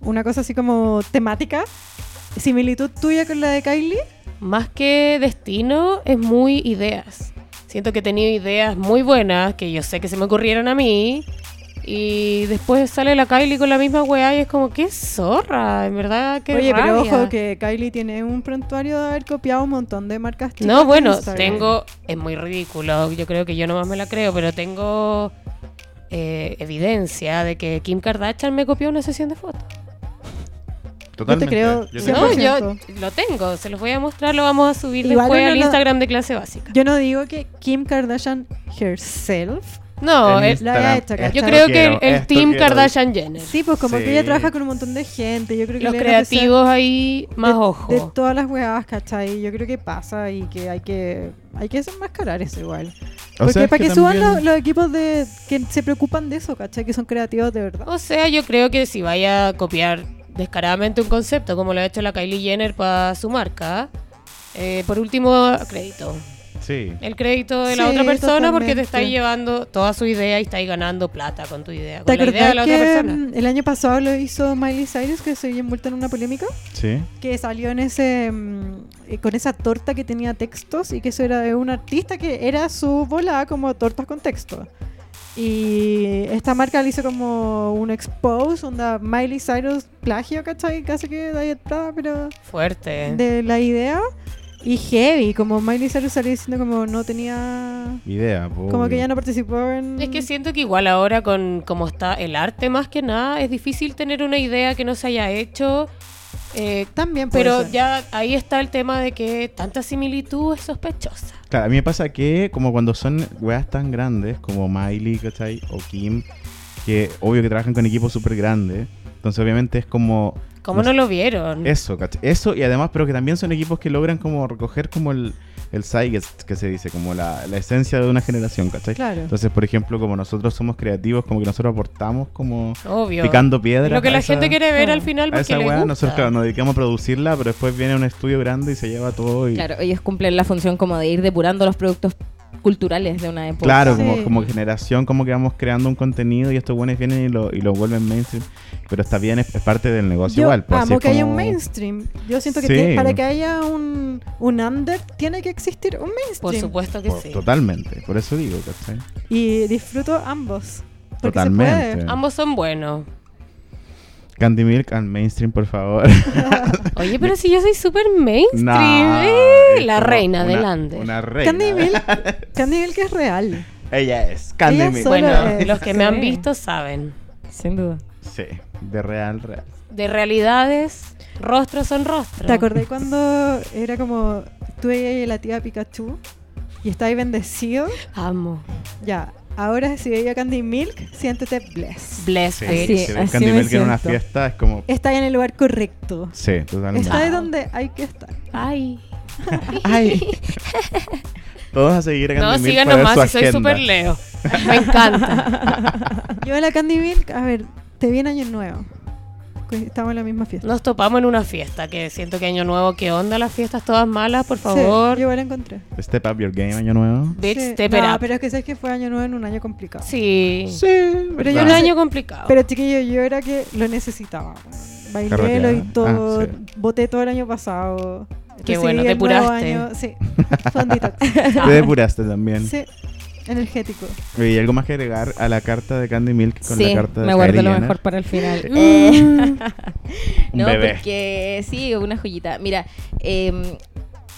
una cosa así como temática. ¿Similitud tuya con la de Kylie? Más que destino, es muy ideas. Siento que he tenido ideas muy buenas que yo sé que se me ocurrieron a mí. Y después sale la Kylie con la misma weá y es como, qué zorra, en verdad, qué Oye, pero ojo que Kylie tiene un prontuario de haber copiado un montón de marcas chicas No, bueno, tengo, es muy ridículo, yo creo que yo nomás me la creo, pero tengo eh, evidencia de que Kim Kardashian me copió una sesión de fotos. Totalmente. creo Yo Sí, te No, yo lo tengo, se los voy a mostrar, lo vamos a subir Igual después al no- Instagram de clase básica. Yo no digo que Kim Kardashian herself. No, En hecho, ¿cachai? yo creo que el, team. Kardashian Jenner. Sí, pues como que ella trabaja con un montón de gente. Yo creo que Los creativos ahí más de, ojo. De todas las weas, ¿cachai? Yo creo que pasa y que hay que hay que desenmascarar eso igual. O Porque sea, es para que, que suban también- los, los equipos de que se preocupan de eso, ¿cachai? Que son creativos de verdad. O sea, yo creo que si vaya a copiar descaradamente un concepto como lo ha hecho la Kylie Jenner para su marca, eh, por último, crédito. Sí. El crédito de la Sí, otra persona porque te está totalmente. llevando toda su idea y está ahí ganando plata con tu idea. ¿Te Con la idea de la otra persona. mm, el año pasado lo hizo Miley Cyrus, que se vio envuelta en una polémica? Sí. Que salió en ese mm, eh, con esa torta que tenía textos y que eso era de un artista que era su bola como tortas con texto. Y esta marca le hizo como un expose, onda Miley Cyrus plagio, ¿cachai? Casi que ahí atrás, pero Fuerte. de la idea. Y heavy, como Miley Cyrus salió diciendo como no tenía... Idea. Como que ya no participó en... Es que siento que igual ahora con cómo está el arte más que nada, es difícil tener una idea que no se haya hecho. eh, También puede pero ser. ya ahí está el tema de que tanta similitud es sospechosa. Claro, a mí me pasa que como cuando son weas tan grandes como Miley, ¿cachai? O Kim, que obvio que trabajan con equipos súper grandes. Entonces obviamente es como ¿Cómo No no, lo vieron? eso, ¿cachai? Eso y además, pero que también son equipos que logran como recoger como el, el zeitgeist, que se dice, como la, la esencia de una generación, ¿cachai? Claro. Entonces, por ejemplo, como nosotros somos creativos, como que nosotros aportamos como Obvio. picando piedras. Lo que la esa- gente quiere ver al final A porque esa le weá, gusta. nosotros claro, nos dedicamos a producirla, pero después viene un estudio grande y se lleva todo y... Claro, ellos cumplen la función como de ir depurando los productos culturales de una época. Claro, Sí. como, como generación, como que vamos creando un contenido y estos buenos vienen y lo, y lo vuelven mainstream. Pero está bien, es, es parte del negocio Yo igual. pues, así amo es que haya un mainstream. Yo siento que Sí. tiene- para que haya un, un under tiene que existir un mainstream. Por supuesto que Por- sí. Totalmente, por eso digo, ¿cachai? Y disfruto ambos. Porque Totalmente. se puede. Ambos son buenos. Candy Milk al mainstream, por favor. <laughs> Oye, pero si yo soy súper mainstream. No, eh, la reina una- del Under. Una reina. Candy Milk, <laughs> Candy Milk es real. Ella es Candy Ella Milk. Bueno, es- los que me han visto saben. Sin duda. Sí, de real, real. De realidades, rostros son rostros. ¿Te acordás cuando era como tú y la tía Pikachu y estabas bendecido? Amo. Ya, ahora si veía Candy Milk, siéntete blessed. Bless Sí, así Candy Milk en una siento. fiesta es como... Estás en el lugar correcto. Sí, totalmente. Estás donde hay que estar. Ay. Ay. <laughs> Todos a seguir a Candy No, Milk sigan para ver nomás, su soy súper Leo. <laughs> Me encanta. Yo a la Candy Milk, a ver, te vi en Año Nuevo. Que Estamos en la misma fiesta. Nos topamos en una fiesta, que siento que año nuevo, ¿qué onda? Las fiestas todas malas, por Sí, favor. yo igual la encontré. Step up your game, año nuevo. Bitch, Sí. step no, it up. pero es que sabes que fue Año Nuevo en un año complicado. Sí. Sí, Pero yo un año complicado. Pero chiquillo, yo era que lo necesitaba. Bailé, lo y todo. Ah, sí. Voté todo el año pasado. Qué Recibí bueno, te el nuevo apuraste. año- Sí, fue un detox. <laughs> Te depuraste también. Sí, energético. ¿Y algo más que agregar a la carta de Candy Milk con sí, la carta de me guardo lo Jenner? mejor para el final. <laughs> Eh, Un <laughs> no, bebé. porque sí, una joyita. Mira, em,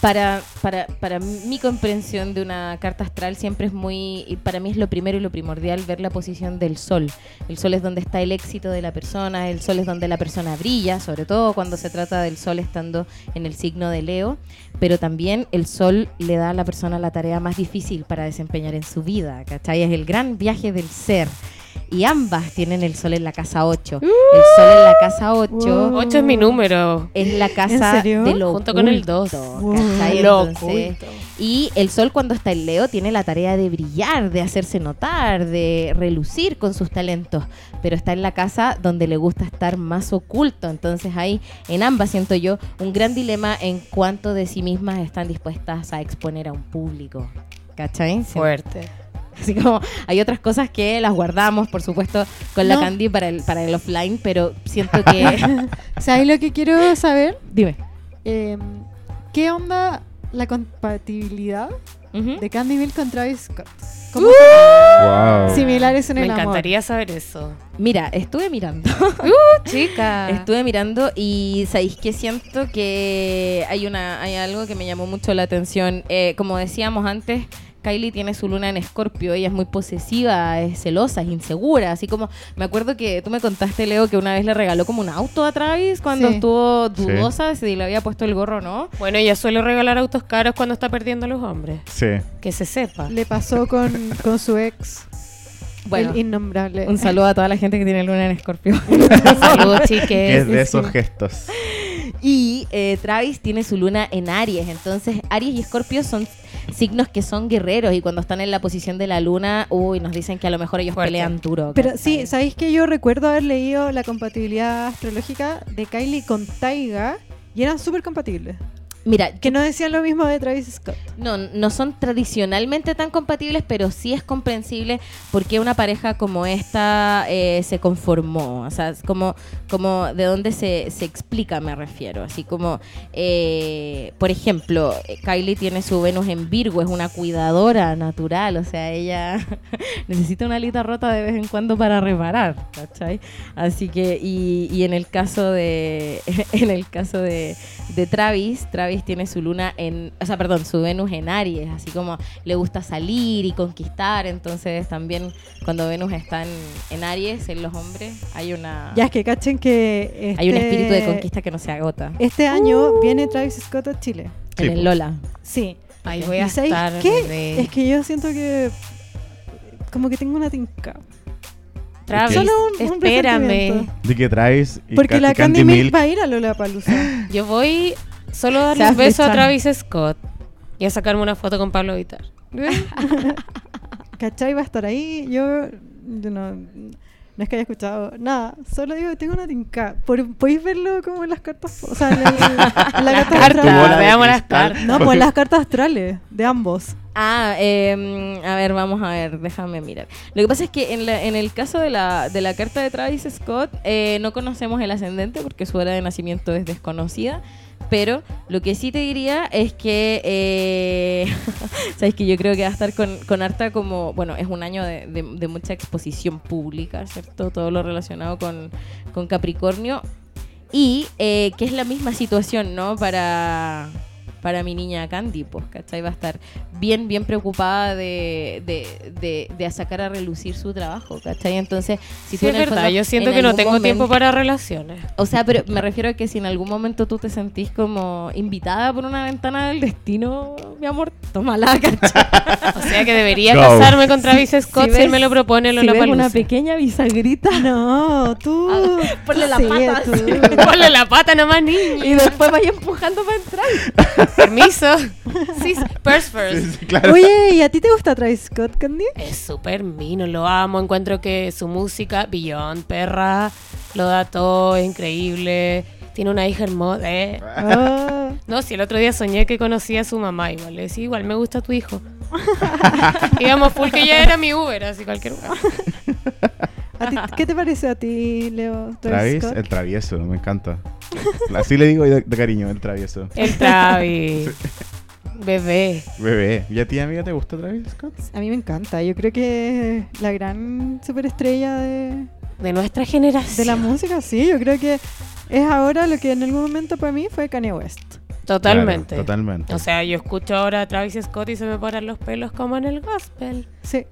para, para, para mi comprensión de una carta astral siempre es muy, para mí es lo primero y lo primordial ver la posición del sol. El sol es donde está el éxito de la persona, el sol es donde la persona brilla, sobre todo cuando se trata del sol estando en el signo de Leo, pero también el sol le da a la persona la tarea más difícil para desempeñar en su vida, ¿cachai? Es el gran viaje del ser. Y ambas tienen el sol en la casa 8. El sol en la casa 8 Wow. Ocho es mi número. es la ¿En casa serio? de lo Junto con el oculto, dos. ¿cachai? Lo Entonces, oculto. y el sol cuando está en Leo tiene la tarea de brillar, de hacerse notar, de relucir con sus talentos, pero está en la casa donde le gusta estar más oculto. Entonces hay en ambas, siento yo, un gran dilema en cuanto de sí mismas están dispuestas a exponer a un público. ¿Cachai? Fuerte. <laughs> Así como hay otras cosas que las guardamos, por supuesto, con la. Candy para el, para el offline, pero siento que... <laughs> ¿Sabes lo que quiero saber? <laughs> Dime. Eh, ¿Qué onda la compatibilidad de Candy Milk con Travis Scott? ¿Cómo Wow. similares en Me el amor? encantaría saber eso. Mira, estuve mirando. Chica. Estuve mirando y sabéis que siento que hay una hay algo que me llamó mucho la atención. Eh, como decíamos antes, Kylie tiene su luna en Escorpio, ella es muy posesiva, es celosa, es insegura, así como me acuerdo que tú me contaste, Leo, que una vez le regaló como un auto a Travis cuando Sí. estuvo Sí. dudosa si le había puesto el gorro o no. Bueno, ella suele regalar autos caros cuando está perdiendo a los hombres. Sí. Que se sepa. Le pasó con, con su ex, Bueno, el innombrable. un saludo a toda la gente que tiene luna en Escorpio. <laughs> Saludos, <laughs> Que es chiques. de esos gestos. Y eh, Travis tiene su luna en Aries. Entonces, Aries y Escorpio son signos que son guerreros. Y cuando están en la posición de la luna, uy, nos dicen que a lo mejor ellos Fuerte. pelean duro. Pero sí, ¿sabéis que yo recuerdo haber leído la compatibilidad astrológica de Kylie con Taiga y eran súper compatibles? Mira, Que no decían lo mismo de Travis Scott. No, no son tradicionalmente tan compatibles, pero sí es comprensible porque una pareja como esta eh, se conformó. O sea, es como, como de dónde se, se explica, me refiero. Así como, eh, por ejemplo, eh, Kylie tiene su Venus en Virgo, es una cuidadora natural. O sea, ella <laughs> necesita una alita rota de vez en cuando para reparar, ¿cachai? Así que, y, y en el caso de, <laughs> en el caso de, de Travis, Travis tiene su luna en, o sea, perdón, su Venus en Aries, así como le gusta salir y conquistar, entonces también cuando Venus está en, en Aries, en los hombres, hay una, Ya es que cachen que hay un este- espíritu de conquista que no se agota. Este año viene Travis Scott a Chile. Sí, en el po. Lola. Sí. Ahí voy a ¿Y sabéis estar. qué? Es que yo siento que como que tengo una tinca. Travis, Solo un- un espérame. presentimiento. De que traes y, Porque Ca- la y Candy, Candy Milk Milk. va a ir a Lollapalooza. Yo voy solo darle un beso a. Travis Scott y a sacarme una foto con Pablo Vitar. <laughs> ¿Cachai? Va a estar ahí. Yo, yo no, no es que haya escuchado nada. Solo digo tengo una tinca. Por- ¿Podéis verlo como en las cartas? O sea, en, el- en la <laughs> carta veamos las cartas. No, pues en las cartas astrales de ambos. Ah, eh, a ver, vamos a ver, déjame mirar. Lo que pasa es que en, la- en el caso de la, de la carta de Travis Scott, eh, no conocemos el ascendente porque su hora de nacimiento es desconocida. Pero lo que sí te diría es que, eh, <laughs> sabes que yo creo que va a estar con, con harta como, bueno, es un año de, de- mucha exposición pública, ¿cierto? Todo lo relacionado con, con Capricornio. Y eh, que es la misma situación, ¿no? Para, para mi niña Candy, pues, ¿cachai? Va a estar bien, bien preocupada de, de, de, de sacar a relucir su trabajo, ¿cachai? Entonces, si Sí, tú es en verdad, fondo, yo siento en que no tengo tiempo para relaciones. o sea, pero me refiero a que si en algún momento tú te sentís como invitada por una ventana del destino, mi amor, tómala, <laughs> ¿cachai? O sea que debería casarme con Travis Scott si, ves- él me lo propone en si ves una pequeña bisagrita No, tú. Ah, ponle la Sí, pata tú. <laughs> Ponle la pata nomás, niño. y después vaya empujando para entrar. <laughs> Permiso. <laughs> Sí, purse first. Sí, sí, claro. Oye, ¿y a ti te gusta Travis Scott, Candy? Es súper mino, lo amo. Encuentro que su música, Beyond, perra, lo da todo, es increíble. Tiene una hija hermosa. eh. Ah, No, si el otro día soñé que conocía a su mamá, igual le decía, igual me gusta tu hijo. <laughs> Íbamos full que ya era mi Uber, así cualquier lugar. <laughs> ¿a ti- ¿Qué te parece a ti, Leo? Travis, Scott? el travieso, me encanta. Así le digo de, de cariño, el travieso. El Travis. Bebé. Bebé, ¿y a ti, amiga, te gusta Travis Scott? A mí me encanta. Yo creo que es la gran superestrella de, De nuestra generación. de la música, sí. Yo creo que es ahora lo que en algún momento para mí fue Kanye West. Totalmente. Claro, totalmente. O sea, yo escucho ahora a Travis Scott y se me paran los pelos como en el gospel. Sí.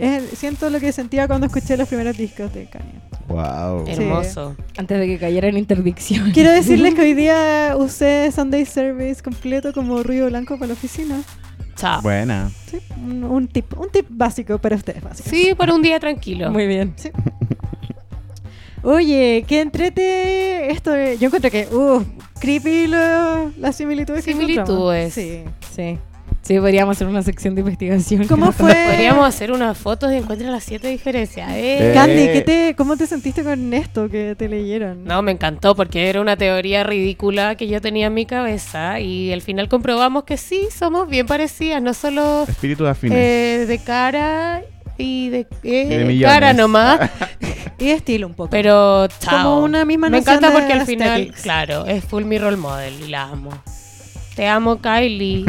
Es siento lo que sentía cuando escuché los primeros discos de Kanye. wow. Sí. Hermoso. Antes de que cayera en interdicción. Quiero decirles <laughs> que hoy día usé Sunday Service completo como ruido blanco para la oficina. Chao. Buena. Sí, un, un tip, un tip básico para ustedes, básico. Sí, por un día tranquilo. Muy bien. Oye, que entrete esto. de- yo encuentro que, uh, creepy lo- las similitudes. que Similitudes. encontramos. Sí. Sí. Sí, podríamos hacer una sección de investigación. ¿Cómo <laughs> fue? Podríamos hacer unas fotos y encuentren las siete diferencias. ¿eh? Eh. Candy, ¿qué te, ¿cómo te sentiste con esto que te leyeron? No, me encantó porque era una teoría ridícula que yo tenía en mi cabeza y al final comprobamos que sí, somos bien parecidas, no solo Espíritus afines. eh, de cara y de, eh, Y de cara nomás, <laughs> Y de estilo un poco. pero chao. Como una misma Me encanta de porque al final, aesthetics. claro, es full mi role model y la amo. Te amo, Kylie.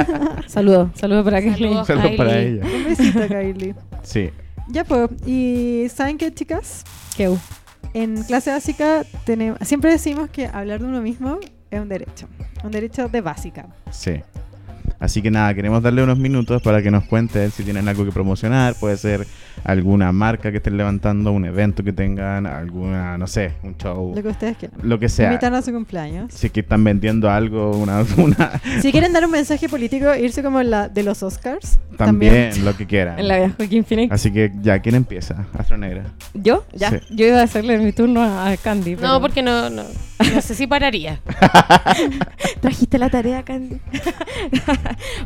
<laughs> Saludo, saludo para que Saludos. Saludos para Kylie. ella. Un besito, Kylie. Sí. Ya pues, y ¿saben qué, chicas? Que En clase básica tenemos, siempre decimos que hablar de uno mismo es un derecho, un derecho de básica. Sí. Así que nada, queremos darle unos minutos para que nos cuenten si tienen algo que promocionar. Puede ser alguna marca que estén levantando, un evento que tengan, alguna, no sé, un show, Lo que ustedes quieran. lo que sea. Invitarnos a su cumpleaños. Si es que están vendiendo algo, una, <laughs> una Si quieren dar un mensaje político, irse como en la de los Oscars. también, lo que quieran. En <laughs> la de Joaquín Phoenix. Así que ya, ¿quién empieza? Astro Negra. ¿Yo? Ya. Sí. Yo iba a hacerle mi turno a Candy. No, porque no, no, no sé si pararía. <laughs> Trajiste la tarea, Candy.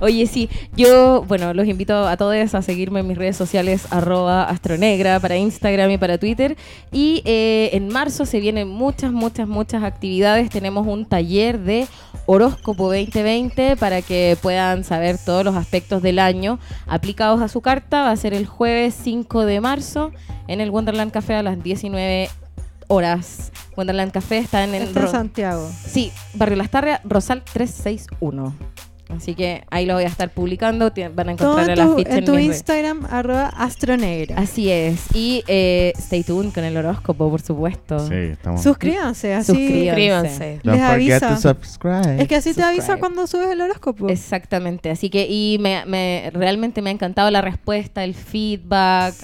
Oye, sí, yo, bueno, los invito a todos a seguirme en mis redes sociales, arroba astronegra, para Instagram y para Twitter. Y eh, en marzo se vienen muchas, muchas, muchas actividades. Tenemos un taller de horóscopo 2020 para que puedan saber todos los aspectos del año aplicados a su carta. Va a ser el jueves 5 de marzo en el Wonderland Café a las 19 horas. Wonderland Café está en el... Está en Santiago. Sí, Barrio Las Tarrias, Rosal 361. Así que ahí lo voy a estar publicando. Van a Todo encontrar en la tu, ficha en en tu mis redes. Instagram, arroba astronegra. Así es. Y eh, stay tuned con el horóscopo, por supuesto. Sí, estamos. Suscríbanse, así. Suscríbanse. Don't les avisa. to subscribe. Es que así te avisa cuando subes el horóscopo. Exactamente. Así que, y me, me- realmente me ha encantado la respuesta, el feedback.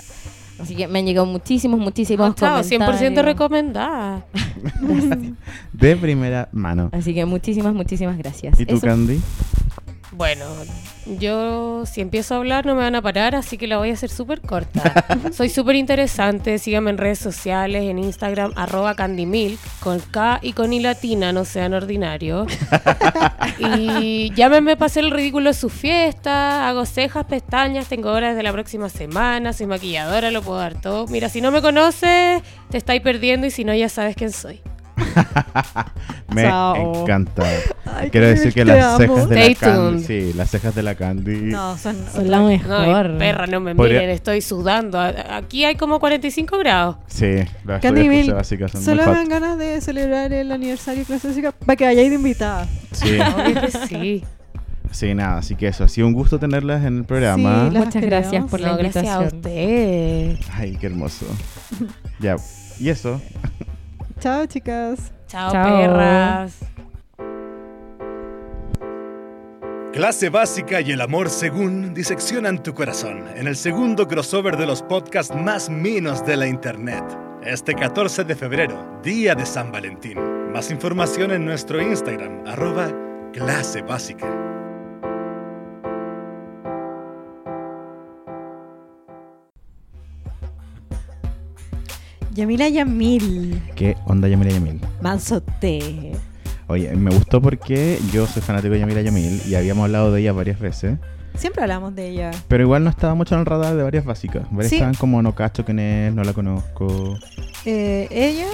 Así que me han llegado muchísimos, muchísimos Ah, chao, 100% comentarios. recomendada. <laughs> De primera mano. Así que muchísimas, muchísimas gracias. ¿Y tú, Eso- Candy? Bueno, yo si empiezo a hablar no me van a parar, así que la voy a hacer súper corta. <laughs> Soy súper interesante, síganme en redes sociales, en Instagram, arroba candymilk, con K y con I latina, no sean ordinarios. <laughs> y llámenme para hacer el ridículo de su fiesta, hago cejas, pestañas, tengo horas de la próxima semana, soy maquilladora, lo puedo dar todo. Mira, si no me conoces, te estáis perdiendo y si no, ya sabes quién soy. <laughs> Me Chao. encanta. Ay, Quiero decir que las amo. cejas de la Candy. tuned. Sí, las cejas de la Candy. No, son, Son la mejor. No, perra, no me Podría- miren, estoy sudando. A- Aquí hay como 45 grados. Sí, las Candy Milk, básicas son Solo muy me hot. dan ganas de celebrar el aniversario de clase básica para que vayáis de invitada. Sí, <laughs> sí. sí, nada. Así que eso, ha sido un gusto tenerlas en el programa. Sí, las Muchas gracias por la No, gracias a invitación. usted. Ay, qué hermoso. ya, y eso. <laughs> Chao, chicas. Chao, Chao. perras. Clase básica y el amor según diseccionan tu corazón en el segundo crossover de los podcasts más minos de la internet. Este 14 de febrero, día de San Valentín. Más información en nuestro Instagram, arroba clase básica. Yamila Yamil. ¿Qué onda, Yamila Yamil? Manzote. Oye, me gustó porque yo soy fanático de Yamila Yamil y habíamos hablado de ella varias veces. Siempre hablamos de ella. Pero igual no estaba mucho en el radar de varias básicas. Varias Sí. estaban como no cacho quién es, no la conozco. Eh, ella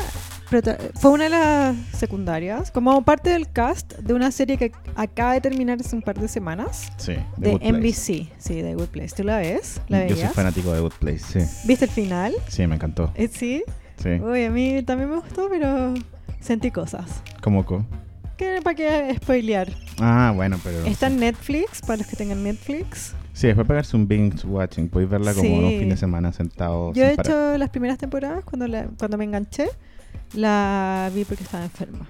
fue una de las secundarias, como parte del cast de una serie que acaba de terminar hace un par de semanas. Sí, The De Good Place. NBC, sí, de Good Place. ¿Tú la ves? ¿La Yo soy fanático de Good Place, sí. ¿Viste el final? Sí, me encantó. Eh, sí. Sí. Uy, a mí también me gustó, pero sentí cosas. ¿Cómo co? ¿Qué, ¿Para qué spoilear? Ah, bueno, pero... Está en Netflix, para los que tengan Netflix. Sí, después pegarse un binge watching. Podéis verla como Sí. un fin de semana sentado. Yo he parar. hecho las primeras temporadas, cuando, la- cuando me enganché, la vi porque estaba enferma.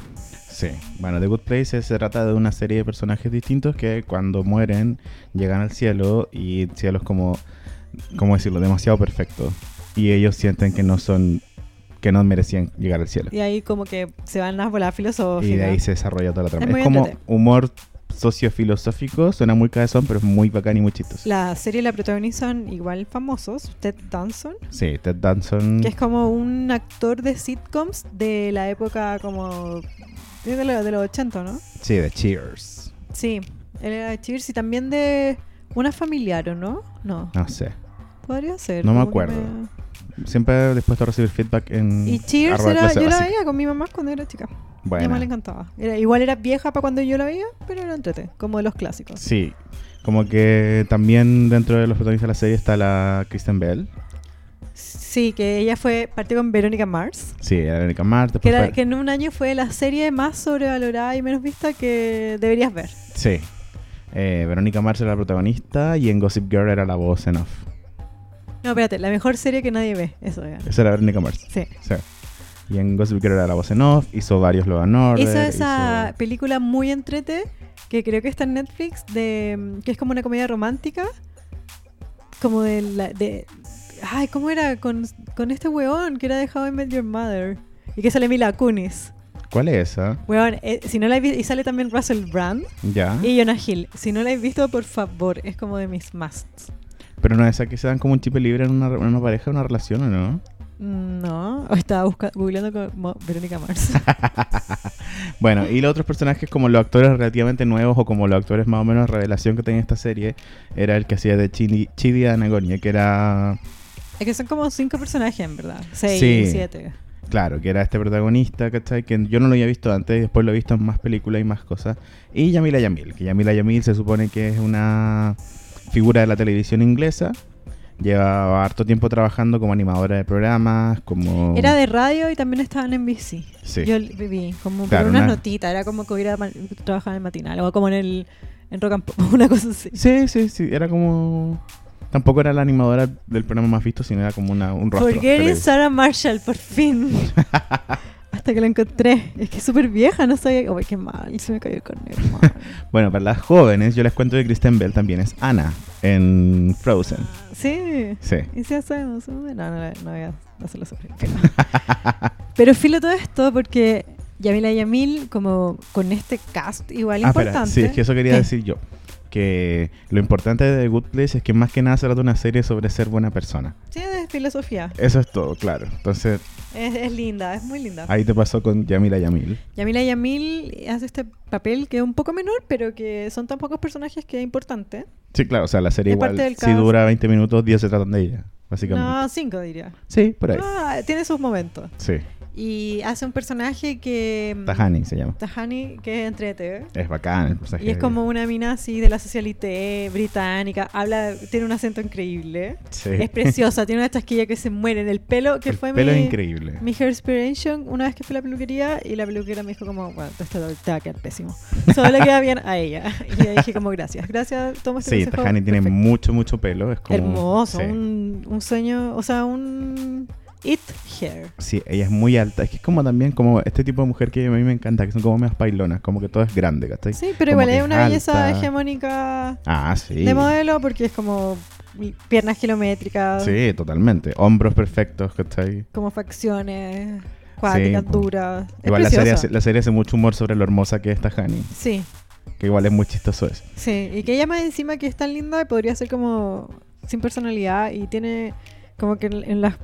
Sí. Bueno, The Good Place se trata de una serie de personajes distintos que cuando mueren llegan al cielo y el cielo es como, ¿cómo decirlo? Demasiado perfecto. Y ellos sienten que no son, que no merecían llegar al cielo. Y ahí como que se van a volar Y filosóficas. de ahí se desarrolla toda la trama. Es como entrete. humor sociofilosófico, suena muy cabezón, pero es muy bacán y muy chistoso. La serie la protagonizan igual famosos, Ted Danson, Sí, Ted Danson. que es como un actor de sitcoms de la época como de, lo- de los 80, ¿no? Sí, de Cheers. Sí, él era de Cheers y también de una familiar, ¿o no? No, No sé. podría ser. No me acuerdo. Siempre dispuesto a recibir feedback en. Y Cheers era, yo la veía con mi mamá cuando era chica. Mi Buena. mamá le encantaba. Era, igual era vieja para cuando yo la veía, pero era entrete, como de los clásicos. Sí. Como que también dentro de los protagonistas de la serie está la Kristen Bell. Sí, que ella fue, partió con Verónica Mars. Sí, era Verónica Mars. Que, después era- fue- que en un año fue la serie más sobrevalorada y menos vista que deberías ver. Sí. Eh, Verónica Mars era la protagonista y en Gossip Girl era la voz en off. No, espérate, la mejor serie que nadie ve. Eso era. Esa era Verónica Mars. Sí. Sí. Y en Gossip Girl era la voz en off. Hizo varios Law and Order. Hizo esa hizo- película muy entrete que creo que está en Netflix, de, que es como una comedia romántica. Como de... La, de ay, ¿cómo era? Con, con este weón que era de How I Met Your Mother. Y que sale Mila Kunis. ¿Cuál es esa? Weón, eh, si no la he visto... Y sale también Russell Brand Ya. y Jonah Hill. Si no la he visto, por favor, es como de mis musts. Pero no es esa que se dan como un chip libre en una, en una pareja, una relación, ¿o no? No, <laughs> estaba busca- googleando como Verónica Mars. <laughs> Bueno, y los otros personajes como los actores relativamente nuevos o como los actores más o menos revelación que tenía esta serie era el que hacía de Chidi, Chidi Anagonia, que era, es que son como cinco personajes, en verdad. Seis, Sí. siete. claro, que era este protagonista, ¿cachai? Que yo no lo había visto antes y después lo he visto en más películas y más cosas. Y Yamila Yamil, que Yamila Yamil se supone que es una figura de la televisión inglesa. Lleva harto tiempo trabajando como animadora de programas, como... Era de radio y también estaba en NBC. Sí. Yo viví como Claro, por una- notitas, era como que hubiera trabajado en el matinal o como en el en Rock and Pop, <laughs> una cosa así. Sí, sí, sí, era como... Tampoco era la animadora del programa más visto, sino era como una, un rostro. Forgetting. Sarah Marshall, por fin. <laughs> <laughs> Hasta que la encontré. Es que es súper vieja, no sabía. Uy, qué mal, se me cayó el corneo. <laughs> Bueno, para las jóvenes, yo les cuento que Kristen Bell también es Anna en Frozen. sí. Sí. Y si hacemos. No, no, no, no voy a hacerlo sufrir. <laughs> Pero filo todo esto porque Yamila Yamil, como con este cast igual Ah, espera, importante. sí, es que eso quería ¿Qué? decir yo. Que lo importante de The Good Place es que más que nada se trata de una serie sobre ser buena persona. Sí, es filosofía. Eso es todo, claro. Entonces, Es, es linda, es muy linda. ahí te pasó con Yamila Yamil. Yamila Yamil hace este papel que es un poco menor, pero que son tan pocos personajes que es importante. Sí, claro, o sea, la serie Es igual, si dura 20 minutos, 10 se tratan de ella, básicamente. No, cinco diría. Sí, por ahí. Ah, tiene sus momentos. Sí, Y hace un personaje que... mm, Tahani se llama. Tahani, que es entrete. Es bacán el personaje. Y es como una mina así de la socialité británica. Habla, tiene un acento increíble. Sí. Es preciosa, tiene una chasquilla que se muere en el pelo, que el fue pelo mi, es increíble. mi hair inspiration una vez que fui a la peluquería y la peluquera me dijo como, bueno, esto te va a quedar pésimo. <laughs> Solo le queda bien a ella. Y le dije como, gracias, gracias, toma este Sí, Tahani tiene perfecto". mucho, mucho pelo. Es como, Hermoso, sí. un, un sueño, o sea, un it hair. Sí, ella es muy alta. Es que es como también como este tipo de mujer que a mí me encanta, que son como más bailonas, como que todo es grande, ¿cachai? Sí, pero Como igual es una belleza hegemónica Ah, sí. de modelo porque es como piernas kilométricas, Sí, totalmente. Hombros perfectos, ¿cachai? como facciones cuáticas, po. duras. Igual la serie, hace, la serie hace mucho humor sobre lo hermosa que es Tahani, Sí, que igual es muy chistoso eso. sí. Y que ella más encima que es tan linda podría ser como sin personalidad y tiene como que en, en las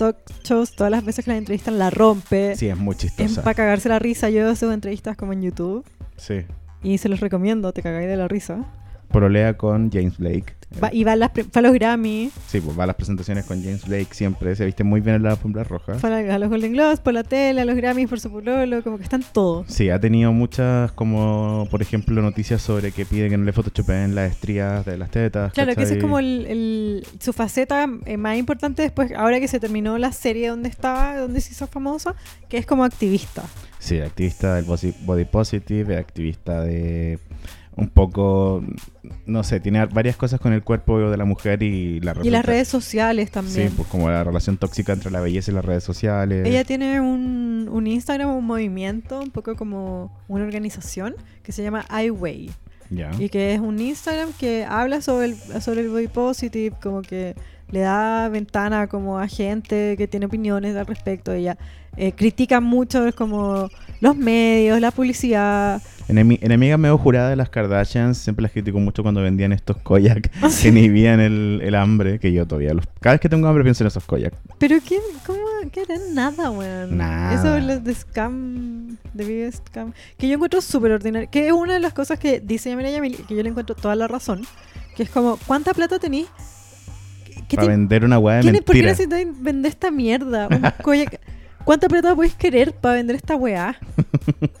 talk shows todas las veces que la entrevistan la rompe. Sí, es muy Es chistosa. para cagarse la risa. Yo hago entrevistas como en YouTube Sí. y se los recomiendo, te cagáis de la risa. Prolea con James Blake. Va- y va a, las pre- fue a los Grammy, Sí, pues va a las presentaciones con James Blake siempre. Se viste muy bien en la alfombra roja. a, los Golden Globes, por la tele, a los Grammys, por su pololo, como que están todos. Sí, ha tenido muchas, como por ejemplo, noticias sobre que pide que no le photoshopen las estrías de las tetas. Claro, que ese es como el, el- su faceta eh, más importante después, ahora que se terminó la serie donde estaba, donde se hizo famosa, que es como activista. Sí, activista del body positive, activista de un poco, no sé, tiene varias cosas con el cuerpo de la mujer y la Y las redes sociales también. Sí, pues como la relación tóxica entre la belleza y las redes sociales. Ella tiene un, un Instagram, un movimiento, un poco como una organización que se llama iWay. Ya. Y que es un Instagram que habla sobre el, sobre el body positive, como que le da ventana como a gente que tiene opiniones al respecto. Ella eh, critica mucho como los medios, la publicidad. Enemi- enemiga medio jurada de las Kardashians, siempre las critico mucho cuando vendían estos koyak <laughs> que inhibían el, el hambre, que yo todavía los... Cada vez que tengo hambre pienso en esos koyak. Pero ¿qué, ¿cómo qué harán? Nada, weón. Nada. Eso es lo de scam, de biggest scam, que yo encuentro súper ordinario. Que es una de las cosas que dice Yamila Yamil, que yo le encuentro toda la razón. Que es como, ¿cuánta plata qué Para te- vender una weá de ¿quién es- ¿Por qué mentira. necesitas vender esta mierda? Un <laughs> koyak. ¿Cuánta plata podéis querer para vender esta weá? <laughs>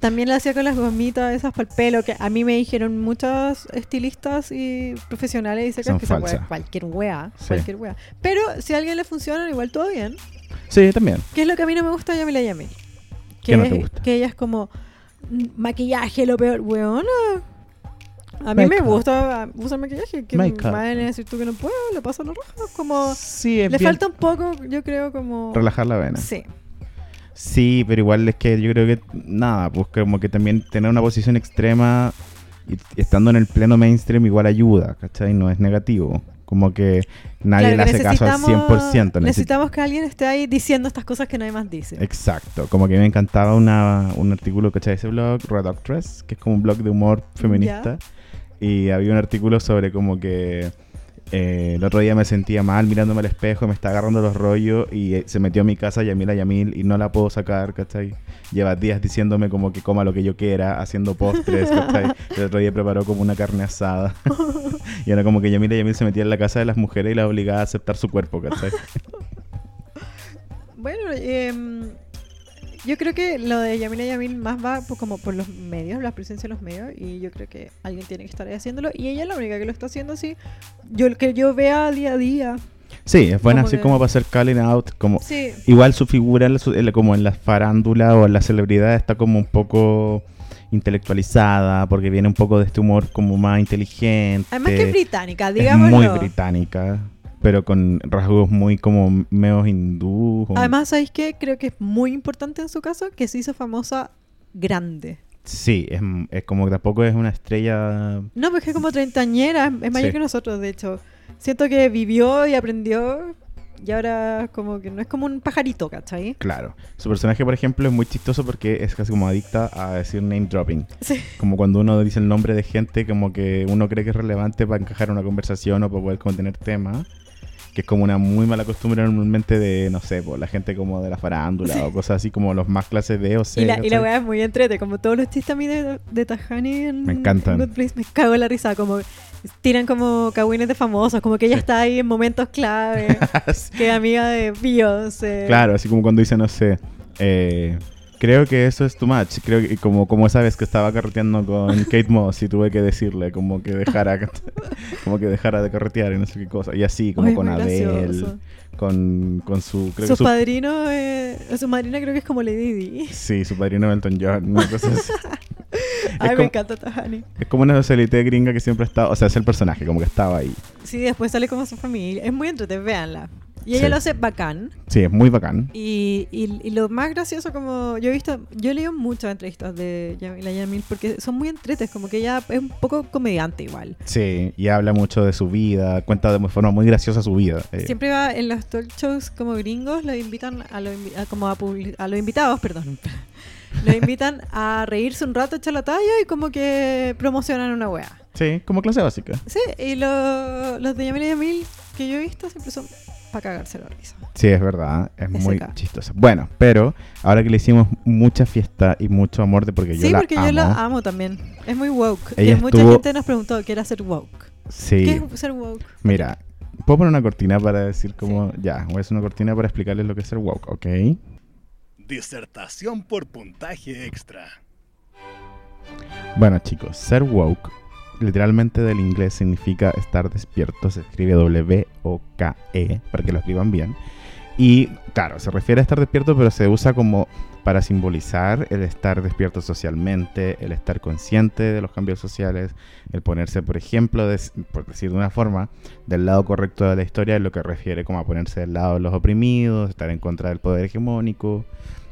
También la hacía con las gomitas esas para el pelo, que a mí me dijeron muchas estilistas y profesionales dicen Son que falsas. es cualquier weá, Sí. cualquier weá. Pero si a alguien le funciona, igual todo bien. Sí, también. ¿Qué es lo que a mí no me gusta de Yamila Yamil? Que, ¿Qué no es- te gusta? que ella es como mm, maquillaje, lo peor, weona. A mí me gusta usar maquillaje. Que me a decir tú que no puedo, le paso la roja. Como, Sí, es le bien falta un poco, yo creo, como. relajar la vena. Sí. Sí, pero igual es que yo creo que nada, pues como que también tener una posición extrema y, estando en el pleno mainstream igual ayuda, ¿cachai? No es negativo. Como que nadie Claro, le hace caso al necesitamos- 100%. necesi- Necesitamos que alguien esté ahí diciendo estas cosas que nadie más dice. Exacto, como que me encantaba una, un artículo, ¿cachai? Ese blog, Red Actress, que es como un blog de humor feminista. Y había un artículo sobre como que eh, el otro día me sentía mal mirándome al espejo, me está agarrando los rollos y eh, se metió a mi casa Yamila Yamil y no la puedo sacar, ¿cachai? Lleva días diciéndome como que coma lo que yo quiera, haciendo postres, ¿cachai? El otro día preparó como una carne asada. <laughs> y era como que Yamila Yamil se metía en la casa de las mujeres y la obligaba a aceptar su cuerpo, ¿cachai? Bueno, em, yo creo que lo de Yamila Yamil más va por- como por los medios, la presencia en los medios, y yo creo que alguien tiene que estar ahí haciéndolo, y ella es la única que lo está haciendo así. Yo que yo vea día a día. Sí, es buena Como así que- como para hacer calling out, como Sí, Igual su figura, en la- como en la farándula o en la celebridad, está como un poco intelectualizada, porque viene un poco de este humor como más inteligente. además que es británica, es digámoslo. muy británica, pero con rasgos muy como meos hindú. o- Además, ¿sabéis qué? Creo que es muy importante en su caso que se hizo famosa grande. Sí, es, es como que tampoco es una estrella... No, porque es como treintañera, es- mayor Sí. que nosotros, de hecho. Siento que vivió y aprendió, y ahora como que no es como un pajarito, ¿cachai? Claro. Su personaje, por ejemplo, es muy chistoso porque es casi como adicta a decir name dropping. Sí. Como cuando uno dice el nombre de gente como que uno cree que es relevante para encajar una conversación o para poder contener temas. Que es como una muy mala costumbre normalmente de, no sé, pues la gente como de la farándula o cosas así como los más clases B o C. Y la, y weá es muy entrete, como todos los chistes a mí de, de Tajani en Me encantan. Good Place, me cago en la risa, como tiran como cagüines de famosos, como que ella está ahí en momentos clave, <laughs> que es amiga de Beyoncé. Claro, así como cuando dice, no sé, eh, creo que eso es too much. Creo que como, como esa vez que estaba carreteando con <laughs> Kate Moss y tuve que decirle como que dejara, <laughs> como que dejara de carretear y no sé qué cosa. Y así, como Ay, con Adele, con, con su... Creo Su, que su padrino, eh, su madrina creo que es como Lady Di. Sí, su padrino Elton John, una cosa así. <laughs> Ay, me encanta Tajani. Es como una socialité gringa que siempre está, o sea, es el personaje, como que estaba ahí. Sí, después sale como su familia. Es muy entrete, véanla. Y ella Sí. lo hace bacán. Sí, es muy bacán. Y, y, y lo más gracioso, como yo he visto, yo he leído muchas entrevistas de Yamila Yamil porque son muy entretes, como que ella es un poco comediante igual. Sí, y habla mucho de su vida, cuenta de forma muy graciosa su vida. eh. Siempre va en los talk shows como gringos, lo invitan a, lo invi- a como a, a los invitados, perdón. <laughs> Los invitan a reírse un rato, echar la talla y como que promocionan una wea. Sí, como clase básica. Sí, y lo- los de Yamila Yamil que yo he visto siempre son para cagarse la risa. Sí, es verdad, es SK. muy chistosa. Bueno, pero ahora que le hicimos mucha fiesta y mucho amor de porque yo sí, la porque amo. yo la amo también. Es muy woke. Ella que mucha gente nos preguntó qué era ser woke. Sí. ¿Qué es ser woke? Mira, puedo poner una cortina para decir cómo. Ya, voy a hacer una cortina para explicarles lo que es ser woke, ¿ok? Disertación por puntaje extra. Bueno, chicos, ser woke literalmente del inglés significa estar despierto. Se escribe W-O-K-E, para que lo escriban bien. Y claro, se refiere a estar despierto, pero se usa como para simbolizar el estar despierto socialmente, el estar consciente de los cambios sociales, el ponerse, por ejemplo, por decir de una forma, del lado correcto de la historia, lo que refiere como a ponerse del lado de los oprimidos, estar en contra del poder hegemónico.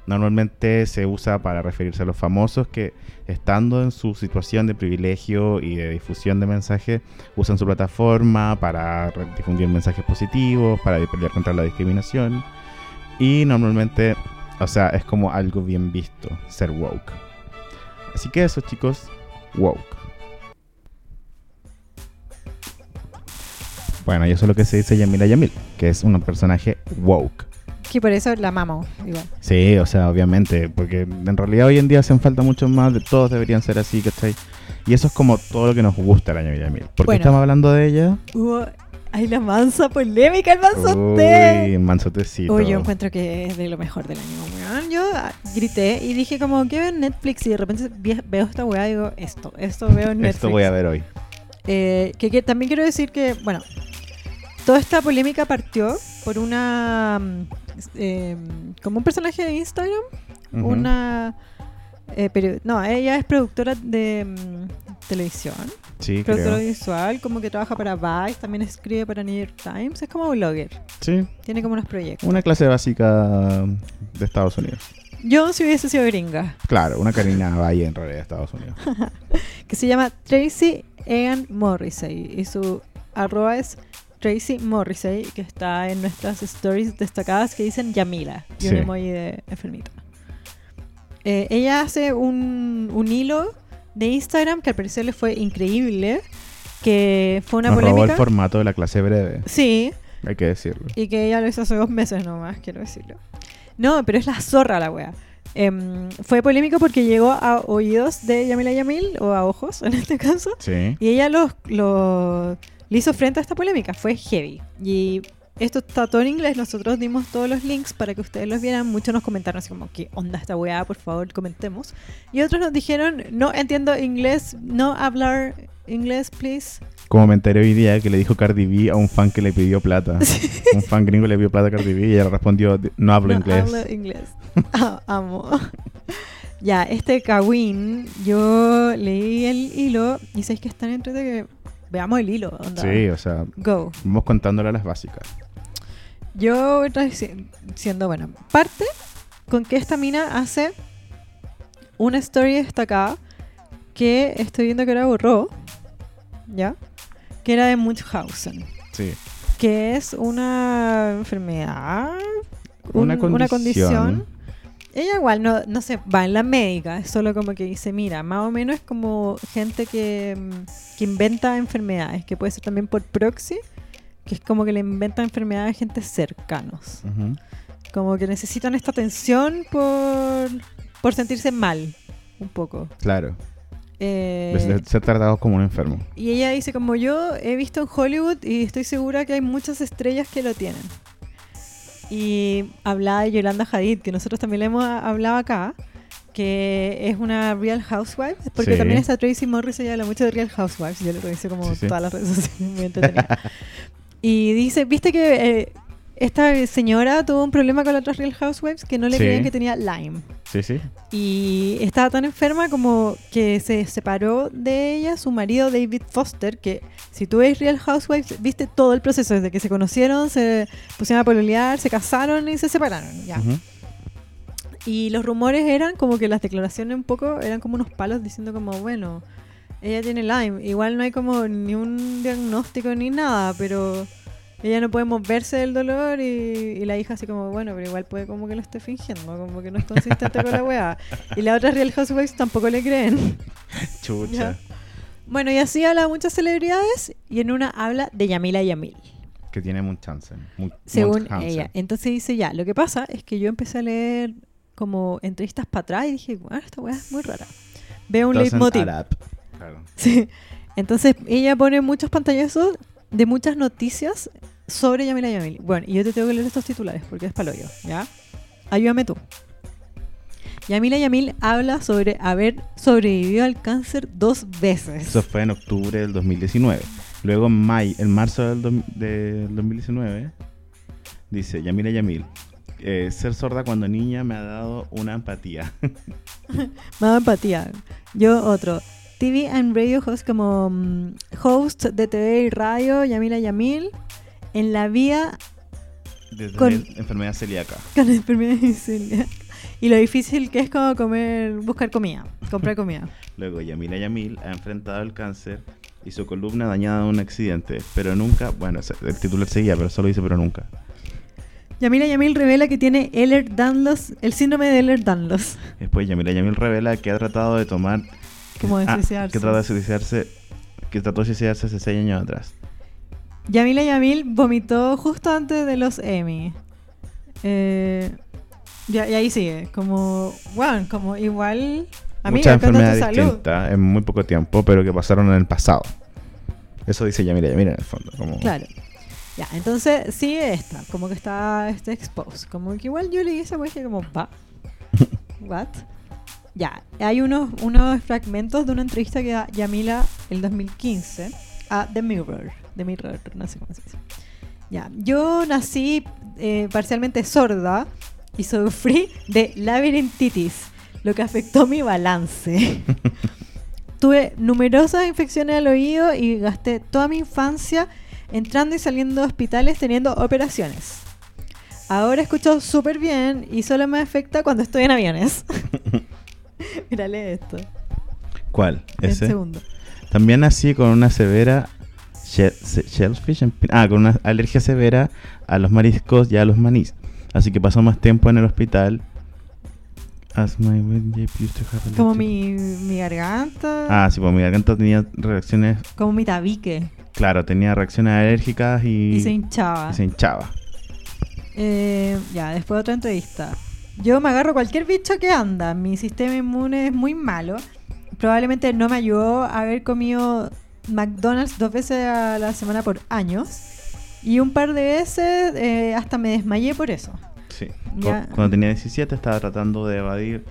Normalmente se usa para referirse a los famosos que, estando en su situación de privilegio y de difusión de mensajes, usan su plataforma para difundir mensajes positivos, para pelear contra la discriminación. Y normalmente, o sea, es como algo bien visto, ser woke. Así que eso, chicos, woke. Bueno, y eso es lo que se dice Yamila Yamil, que es un personaje woke. Que por eso la amamos, igual. Sí, o sea, obviamente, porque en realidad hoy en día hacen falta mucho más, de todos deberían ser así, ¿cachai? Y eso es como todo lo que nos gusta de la Yamila Yamil. ¿Por qué Bueno. estamos hablando de ella? Hubo, hay la mansa polémica, el manzote. Uy, mansotecito. Uy, yo encuentro que es de lo mejor del año, weón. Yo grité y dije como que veo en Netflix y de repente veo esta weá y digo, esto, esto veo en <laughs> Netflix. Esto voy a ver hoy. Eh, que, que también quiero decir que, bueno, toda esta polémica partió por una. Eh, como un personaje de Instagram, una. eh, no, ella es productora de mm, televisión, Sí, productora creo. visual, como que trabaja para Vice, también escribe para New York Times, es como blogger, Sí, tiene como unos proyectos. una clase básica de Estados Unidos. Yo si hubiese sido gringa. Claro, una Karina Valle en realidad de Estados Unidos. <laughs> Que se llama Tracy Egan Morrissey. Y su arroba es Tracy Morrissey, que está en nuestras stories destacadas que dicen Yamila. Y un emoji de enfermita. Eh, ella hace un, un hilo de Instagram que al parecer le fue increíble. Que fue una Nos robó el polémica. formato de la clase breve, Sí, hay que decirlo. y que ella lo hizo hace dos meses nomás, quiero decirlo. No, pero es la zorra la wea. Em, fue polémico porque llegó a oídos de Yamila Yamil, o a ojos <laughs> en este caso, Sí. y ella los, lo- le hizo frente a esta polémica. Fue heavy. Y esto está todo en inglés. Nosotros dimos todos los links para que ustedes los vieran. Muchos nos comentaron así como, ¿qué onda esta weá? Por favor, comentemos. Y otros nos dijeron, no entiendo inglés, no hablar inglés, please. Como me enteré hoy día que le dijo Cardi B a un fan que le pidió plata. <laughs> Un fan gringo le pidió plata a Cardi B y ella respondió, no hablo no inglés. hablo inglés. <laughs> Ah, amo. <laughs> ya, este Kawin, yo leí el hilo y sabéis que están entre que veamos el hilo. onda. Sí, o sea, Go. vamos contándole las básicas. Yo dici- diciendo, bueno, parte con que esta mina hace una story destacada que estoy viendo que ahora borró, ¿ya? Que era de Munchausen, Sí. que es una enfermedad, Una un- una condición. condición. Ella igual no, no se va en la médica, es solo como que dice, mira, más o menos es como gente que, mm, que inventa enfermedades, que puede ser también por proxy, que es como que le inventa enfermedades a gente cercanos. Como que necesitan esta atención por, por sentirse mal, un poco. Claro. Eh, ser tratados como un enfermo. y ella dice, como yo he visto en Hollywood y estoy segura que hay muchas estrellas que lo tienen. Y hablaba de Yolanda Hadid, que nosotros también le hemos hablado acá, que es una Real Housewife, porque Sí. también está Tracy Morris, ella habla mucho de Real Housewives, yo lo revisé como Sí, sí. todas las redes sociales, muy entretenida. <laughs> y dice, viste que eh, esta señora tuvo un problema con otras Real Housewives que no le Sí. creían que tenía Lyme. Sí, sí. Y estaba tan enferma como que se separó de ella su marido David Foster, que si tú ves Real Housewives, viste todo el proceso, desde que se conocieron, se pusieron a pololear, se casaron y se separaron. Ya. Y los rumores eran como que las declaraciones un poco eran como unos palos diciendo como, bueno, ella tiene Lyme. Igual no hay como ni un diagnóstico ni nada, pero ella no puede moverse del dolor y, y la hija así como, bueno, pero igual puede como que lo esté fingiendo, como que no es consistente con la <laughs> weá. Y la otra Real Housewives tampoco le creen. <laughs> Chucha. Ya. Bueno, y así habla muchas celebridades y en una habla de Yamila Yamil. Que tiene Munchausen. Mu- Según Munchausen. ella. Entonces dice ya, lo que pasa es que yo empecé a leer como entrevistas para atrás y dije, bueno, esta weá es muy rara. Veo un leitmotiv. Claro. <laughs> Sí. Entonces ella pone muchos pantallazos de muchas noticias sobre Yamila Yamil. Bueno, y yo te tengo que leer estos titulares porque es palo yo, ¿ya? Ayúdame tú. Yamila Yamil habla sobre haber sobrevivido al cáncer dos veces. Eso fue en octubre del 2019. Luego en, may, en marzo del, dos- del 2019 dice Yamila Yamil. eh, ser sorda cuando niña me ha dado una empatía. <laughs> Más empatía. Yo otro. TV and radio host como mm, host de TV y radio, Yamila Yamil. En la vía Con- enfermedad celíaca. <laughs> con enfermedad celíaca. Y lo difícil que es como comer, buscar comida, comprar <laughs> comida. Luego Yamila Yamil ha enfrentado el cáncer y su columna dañada en un accidente, pero nunca, bueno, el titular seguía, pero solo dice pero nunca. Yamila Yamil revela que tiene Ehlers-Danlos, el síndrome de Ehlers-Danlos. Después Yamila Yamil revela que ha tratado de tomar, Como de ah, suicidarse. que trata de suicidarse, que trató de suicidarse hace seis años atrás. Yamila Yamil vomitó justo antes de los Emmy. Eh, y ahí sigue, como, bueno, como igual, amiga, Muchas ¿qué onda tu enfermedades distintas en muy poco tiempo, pero que pasaron en el pasado. Eso dice Yamila Yamil en el fondo. Como, Claro. Ya, entonces sigue esta, como que está este expose. Como que igual yo leí esa dije como, va. <laughs> What? Ya, hay unos, unos fragmentos de una entrevista que da Yamila el 2015 a The Mirror. The Mirror, no sé cómo se dice. Ya, yo nací eh, parcialmente sorda y sufrí de labirintitis, lo que afectó mi balance. <laughs> Tuve numerosas infecciones al oído y gasté toda mi infancia entrando y saliendo de hospitales teniendo operaciones. Ahora escucho súper bien y solo me afecta cuando estoy en aviones. <laughs> <laughs> Mírale esto. ¿Cuál? El ¿Ese? segundo. También nací con una severa she- se- shellfish, ah, con una alergia severa a los mariscos y a los manís. Así que pasó más tiempo en el hospital. As my windpipe used to have a Como mi, mi garganta. Ah, sí, pues mi garganta tenía reacciones, Como mi tabique. claro, tenía reacciones alérgicas y, Y se hinchaba. y se hinchaba. Eh, ya, después otra entrevista. Yo me agarro cualquier bicho que anda. Mi sistema inmune es muy malo. Probablemente no me ayudó a haber comido McDonald's dos veces a la semana por años. Y un par de veces eh, hasta me desmayé por eso. Sí. Ya. Cuando tenía 17 estaba tratando de evadir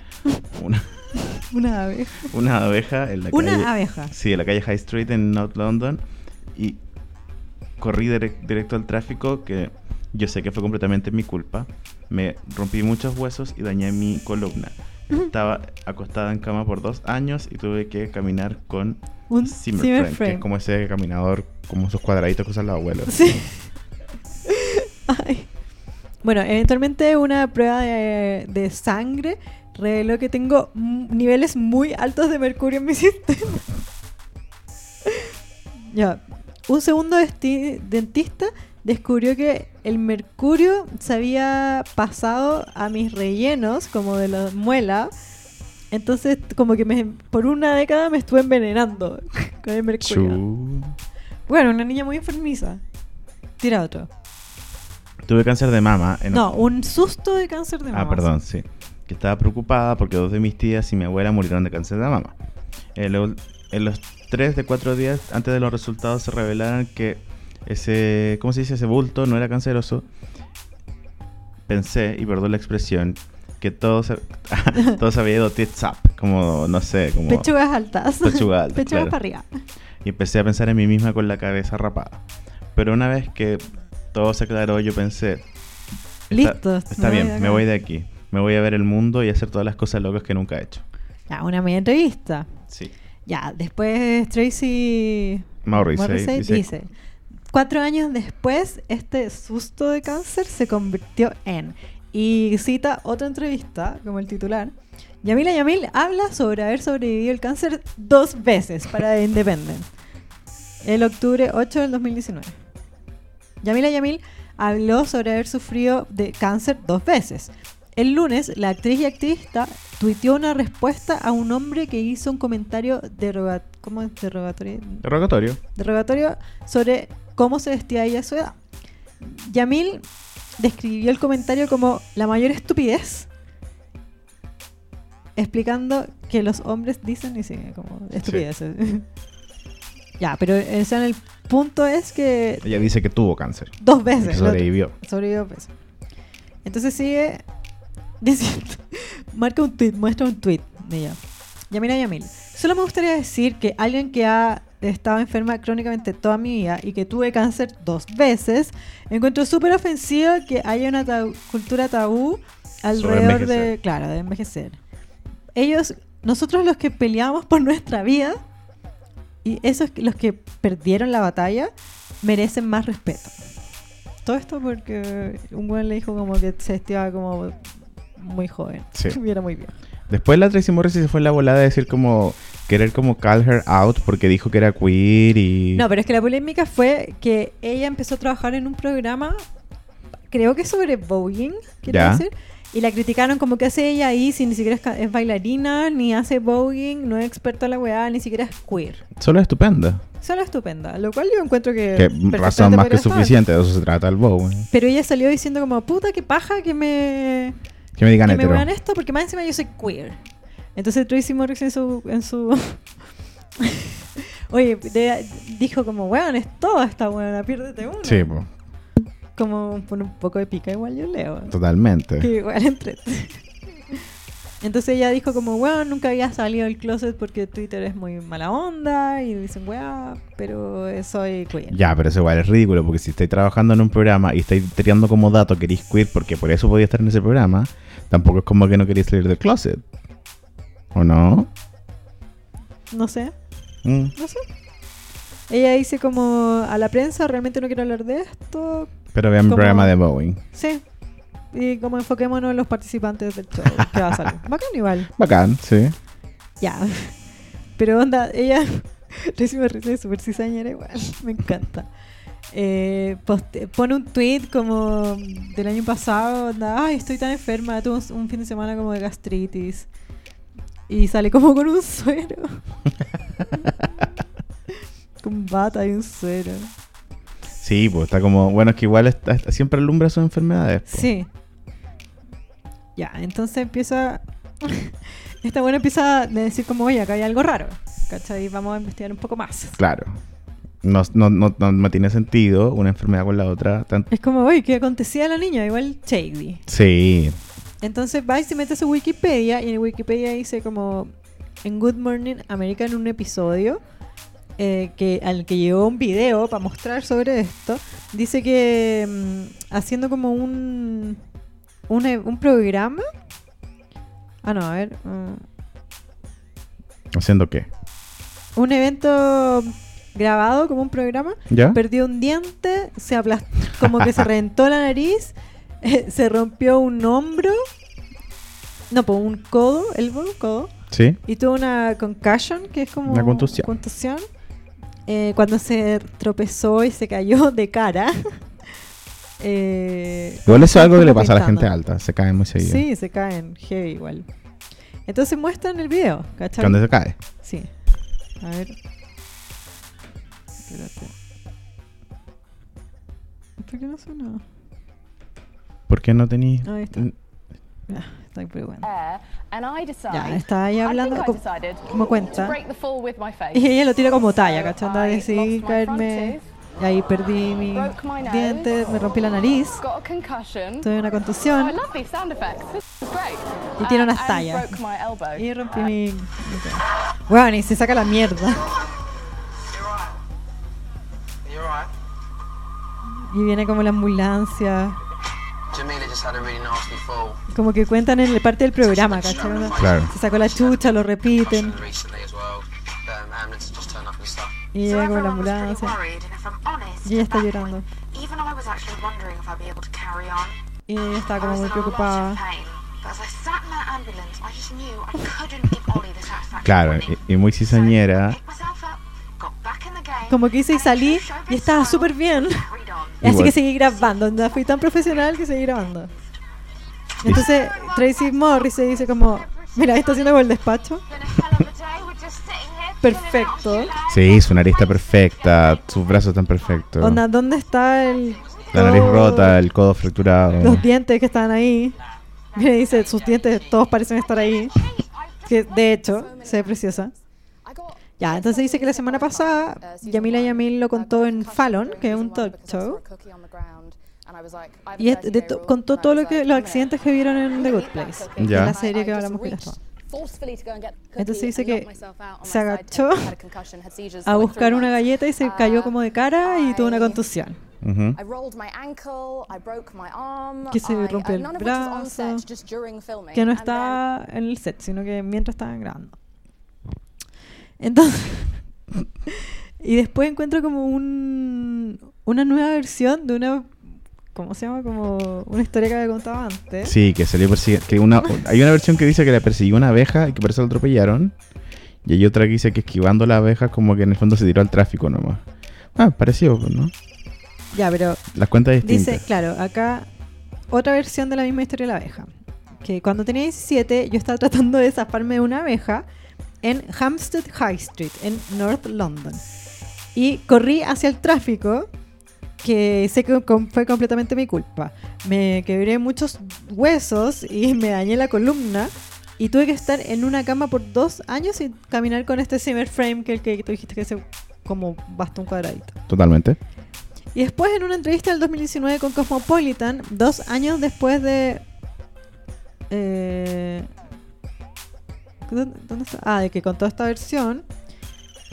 una, <laughs> Una abeja. una abeja en la Una calle. abeja. Sí, en la calle High Street en North London. Y corrí direc- directo al tráfico, que yo sé que fue completamente mi culpa. Me rompí muchos huesos y dañé mi columna. Estaba acostada en cama por dos años y tuve que caminar con Un Zimmer Zimmer frame, que es como ese caminador, como esos cuadraditos que usan los abuelos. Sí. Ay. Bueno, eventualmente una prueba de, de sangre reveló que tengo niveles muy altos de mercurio en mi <laughs> sistema. ya. Un segundo dentista descubrió que el mercurio se había pasado a mis rellenos, como de la muela. Entonces, como que me, por una década me estuve envenenando <laughs> con el mercurio. Bueno, una niña muy enfermiza. Tira otro. Tuve cáncer de mama. En No, un susto de cáncer de mama. Ah, perdón, sí. Que estaba preocupada porque dos de mis tías y mi abuela murieron de cáncer de mama. En, lo- en los tres de cuatro días antes de los resultados se revelaron que ese, ¿cómo se dice? Ese bulto no era canceroso. Pensé, y perdón la expresión, que todo se, <laughs> todo se había ido tits up, como, no sé, como... Pechugas altas. Pechuga alta, <laughs> Pechugas claro. para arriba. Y empecé a pensar en mí misma con la cabeza rapada. Pero una vez que todo se aclaró, yo pensé... "Está- Listo, Está, me voy bien, acá". me voy de aquí. Me voy a ver el mundo y hacer todas las cosas locas que nunca he hecho. Ya, una media entrevista. Sí. Ya, después Tracy Morrissey dice- dice, cuatro años después, este susto de cáncer se convirtió en... Y cita otra entrevista, como el titular. Yamila Yamil habla sobre haber sobrevivido el cáncer dos veces para The Independent. El octubre 8 del 2019. Yamila Yamil habló sobre haber sufrido de cáncer dos veces. El lunes, la actriz y activista tuiteó una respuesta a un hombre que hizo un comentario deroga- ¿cómo es derogatorio? Derogatorio. derogatorio sobre cómo se vestía ella a su edad. Yamil describió el comentario como la mayor estupidez, explicando que los hombres dicen y siguen como estupideces. <laughs> ya, pero o sea, el punto es que Ella dice que tuvo cáncer. dos y veces. que otro- sobrevivió. Sobrevivió veces. Entonces sigue diciendo, <laughs> marca un tweet, muestra un tweet de ella. Yamila Yamil. Solo me gustaría decir que alguien que ha estado enferma crónicamente toda mi vida y que tuve cáncer dos veces, encuentro súper ofensivo que haya una cultura tabú alrededor de, claro, de envejecer. Ellos, nosotros los que peleamos por nuestra vida y esos que- los que perdieron la batalla merecen más respeto. Todo esto porque un güey le dijo como que se vestía como muy joven. Sí. <laughs> Y era muy bien. Después la Tracy Morrissey se fue en la volada de decir como... Querer como call her out porque dijo que era queer y... No, pero es que la polémica fue que ella empezó a trabajar en un programa, creo que sobre voguing, quiero Ya. decir. Y la criticaron como que hace ella ahí si ni siquiera es, ca- es bailarina, ni hace voguing, no es experta en la weá, ni siquiera es queer. Solo estupenda. Solo estupenda, lo cual yo encuentro que... Que razón más que estar. suficiente, de eso se trata el bow. ¿eh? Pero ella salió diciendo como, puta, qué paja que me... Que me digan que me esto porque más encima yo soy queer. Entonces Tracy Morris en su... En su <laughs> Oye, de- dijo como, weón, es toda esta weona, piérdete una. Sí, po, Como por un poco de pica igual yo leo. totalmente. Que igual entre... <laughs> Entonces ella dijo como, weón, nunca había salido del closet porque Twitter es muy mala onda y dicen, weón, pero soy queer. Ya, pero eso igual es ridículo porque si estáis trabajando en un programa y estáis tirando como dato que eres queer porque por eso podía estar en ese programa, tampoco es como que no queréis salir del closet. ¿O no? No sé. Mm. No sé. Ella dice como a la prensa, realmente no quiero hablar de esto. Pero vean Como- programa de Boeing. Sí. y como enfoquémonos en los participantes del show <laughs> que va a salir. Bacán igual. Bacán, sí. Ya. <laughs> Pero onda, ella <laughs> recién me risa de super cizañera igual. Me encanta. Eh, poste- pone un tweet como del año pasado, onda, ay, estoy tan enferma, tuve un fin de semana como de gastritis. Y sale como con un suero. <laughs> con bata y un suero. Sí, pues está como. Bueno, es que igual está, siempre alumbra sus enfermedades. po. Sí. Ya, entonces empieza. <laughs> Esta buena empieza a decir como, oye, acá hay algo raro. ¿Cachai? Vamos a investigar un poco más. Claro. No, no, no, no, no tiene sentido una enfermedad con la otra. tan- Es como, oye, ¿qué acontecía a la niña? Igual shady. Sí. Entonces va y se mete a su Wikipedia y en Wikipedia dice como en Good Morning America en un episodio eh, que al que llegó un video para mostrar sobre esto, dice que mm, haciendo como un, un e- un programa Ah, no, a ver. mm, ¿Haciendo qué? un evento grabado como un programa. ¿Ya? Perdió un diente, se aplastó, como que se reventó la nariz, <laughs> se rompió un hombro. No, pues un codo, elbow, codo. Sí. Y tuvo una concussion, que es como... Una contusión. contusión. Eh, cuando se tropezó y se cayó de cara. <laughs> eh, Igual eso es algo que le pasa a la gente alta. Se cae muy seguido. Sí, se caen heavy igual. Entonces muestran el video, ¿cachai? Cuando se cae. Sí. A ver. Espérate. ¿Por qué no suena? ¿Por qué no tení? Ahí está. Ah, estoy muy bueno. Ya, está ahí hablando como, decided como to cuenta. break the fall with my face. Y ella lo tira como talla, I a decir, caerme. Y ahí perdí mi diente, me rompí la nariz, tuve una contusión. Y tiene unas tallas. y rompí mi. Bueno, y se saca la mierda. Y viene como la ambulancia. Como que cuentan en la parte del programa, ¿cachai? Claro. Se sacó la chucha, lo repiten. Um. Y llega como la ambulancia. Y ella está llorando. point, even I was actually wondering if I'd be able to carry on. Y ella está como muy preocupada. Claro, y, y muy cizañera. Como que hice y salí y estaba súper bien. On. Así Igual. que seguí grabando. onda, Fui tan profesional que seguí grabando. Entonces Tracy Morris se dice como, mira, está haciendo el despacho. Perfecto. Sí, su nariz está perfecta. Sus brazos están perfectos. Onda, ¿dónde está el... La nariz rota, el codo fracturado. Los dientes que estaban ahí. Mira, dice, sus dientes todos parecen estar ahí. Que de hecho, se ve preciosa. Ya, entonces dice que la semana pasada Yamila Yamil lo contó en Fallon, que es un talk show. Y es- de to- contó todo lo que los accidentes que vieron en The Good Place, es la serie que hablamos que Entonces dice que se agachó a buscar una galleta y se cayó como de cara y tuvo una contusión. Ujú. Que se rompió el brazo, Que no está en el set, sino que mientras estaban grabando. Entonces, <laughs> y después encuentro como un, una nueva versión de una, ¿cómo se llama? Como una historia que había contado antes. Sí, que salió. Que una, hay una versión que dice que la persiguió una abeja y que por eso la atropellaron. Y hay otra que dice que esquivando la abeja, como que en el fondo se tiró al tráfico nomás. Ah, parecido, pues, ¿no? Ya, pero Las cuentas distintas. dice, claro, acá otra versión de la misma historia de la abeja. Que cuando tenía 17 yo estaba tratando de zafarme de una abeja en Hampstead High Street, en North London. Y corrí hacia el tráfico, que sé que fue completamente mi culpa. Me quebré muchos huesos y <laughs> me dañé la columna. Y tuve que estar en una cama por dos años y caminar con este Zimmer frame que el que tú dijiste que es como bastón cuadradito. Totalmente. Y después en una entrevista del 2019 con Cosmopolitan, dos años después de... eh, ¿dónde, dónde está? Ah, de que contó esta versión,